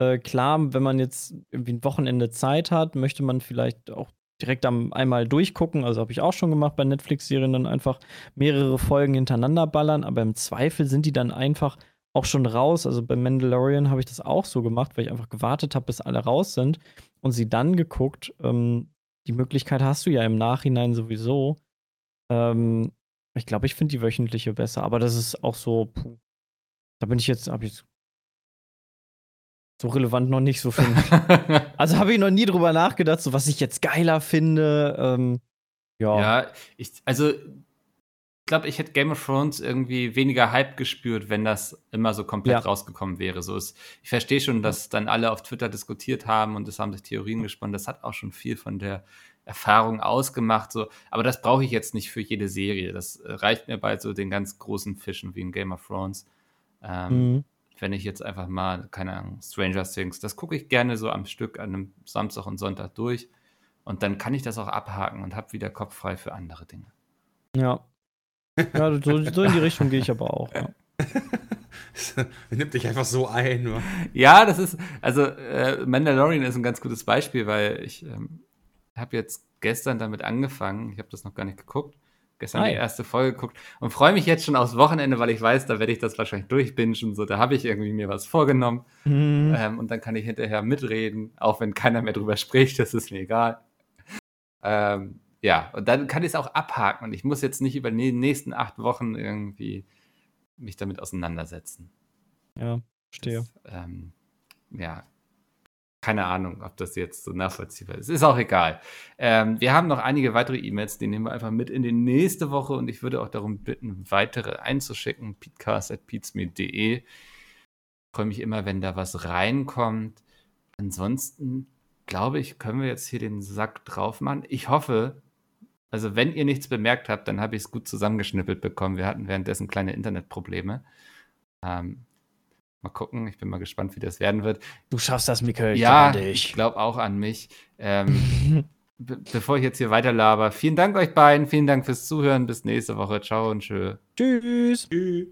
Äh, klar, wenn man jetzt irgendwie ein Wochenende Zeit hat, möchte man vielleicht auch direkt am, einmal durchgucken. Also habe ich auch schon gemacht bei Netflix-Serien, dann einfach mehrere Folgen hintereinander ballern. Aber im Zweifel sind die dann einfach auch schon raus. Also bei Mandalorian habe ich das auch so gemacht, weil ich einfach gewartet habe, bis alle raus sind und sie dann geguckt. Ähm, die Möglichkeit hast du ja im Nachhinein sowieso. Ähm, ich glaube, ich finde die wöchentliche besser, aber das ist auch so, puh, da bin ich jetzt, habe ich so relevant noch nicht so finde. also habe ich noch nie drüber nachgedacht, so was ich jetzt geiler finde. Ähm, ja. Ja, ich, also glaube, ich hätte Game of Thrones irgendwie weniger Hype gespürt, wenn das immer so komplett Ja. rausgekommen wäre. So ist, ich verstehe schon, dass dann alle auf Twitter diskutiert haben und es haben sich Theorien gesponnen. Das hat auch schon viel von der Erfahrung ausgemacht. So. Aber das brauche ich jetzt nicht für jede Serie. Das äh, reicht mir bei so den ganz großen Fischen wie in Game of Thrones. Ähm, Mhm. Wenn ich jetzt einfach mal, keine Ahnung, Stranger Things, das gucke ich gerne so am Stück an einem Samstag und Sonntag durch. Und dann kann ich das auch abhaken und habe wieder Kopf frei für andere Dinge. Ja. Ja, so, so in die Richtung gehe ich aber auch. Ja. Nimmt dich einfach so ein. wa? Ja, das ist, also äh, Mandalorian ist ein ganz gutes Beispiel, weil ich ähm, habe jetzt gestern damit angefangen, ich habe das noch gar nicht geguckt, gestern Ah, die erste Folge geguckt und freue mich jetzt schon aufs Wochenende, weil ich weiß, da werde ich das wahrscheinlich durchbingen, so, da habe ich irgendwie mir was vorgenommen Mhm. ähm, und dann kann ich hinterher mitreden, auch wenn keiner mehr drüber spricht, das ist mir egal. Ähm, ja, und dann kann ich es auch abhaken und ich muss jetzt nicht über die nächsten acht Wochen irgendwie mich damit auseinandersetzen. Ja, verstehe. Das, ähm, ja, keine Ahnung, ob das jetzt so nachvollziehbar ist. Ist auch egal. Ähm, wir haben noch einige weitere E-Mails, die nehmen wir einfach mit in die nächste Woche und ich würde auch darum bitten, weitere einzuschicken. peatcast.peatsme.de. Freue mich immer, wenn da was reinkommt. Ansonsten glaube ich, können wir jetzt hier den Sack drauf machen. Ich hoffe, also wenn ihr nichts bemerkt habt, dann habe ich es gut zusammengeschnippelt bekommen. Wir hatten währenddessen kleine Internetprobleme. Ähm, mal gucken, ich bin mal gespannt, wie das werden wird. Du schaffst das, Mikkel. Ich ja, ich dich. glaube auch an mich. Ähm, be bevor ich jetzt hier weiter laber, vielen Dank euch beiden, vielen Dank fürs Zuhören. Bis nächste Woche. Ciao und tschö. Tschüss. Tschüss.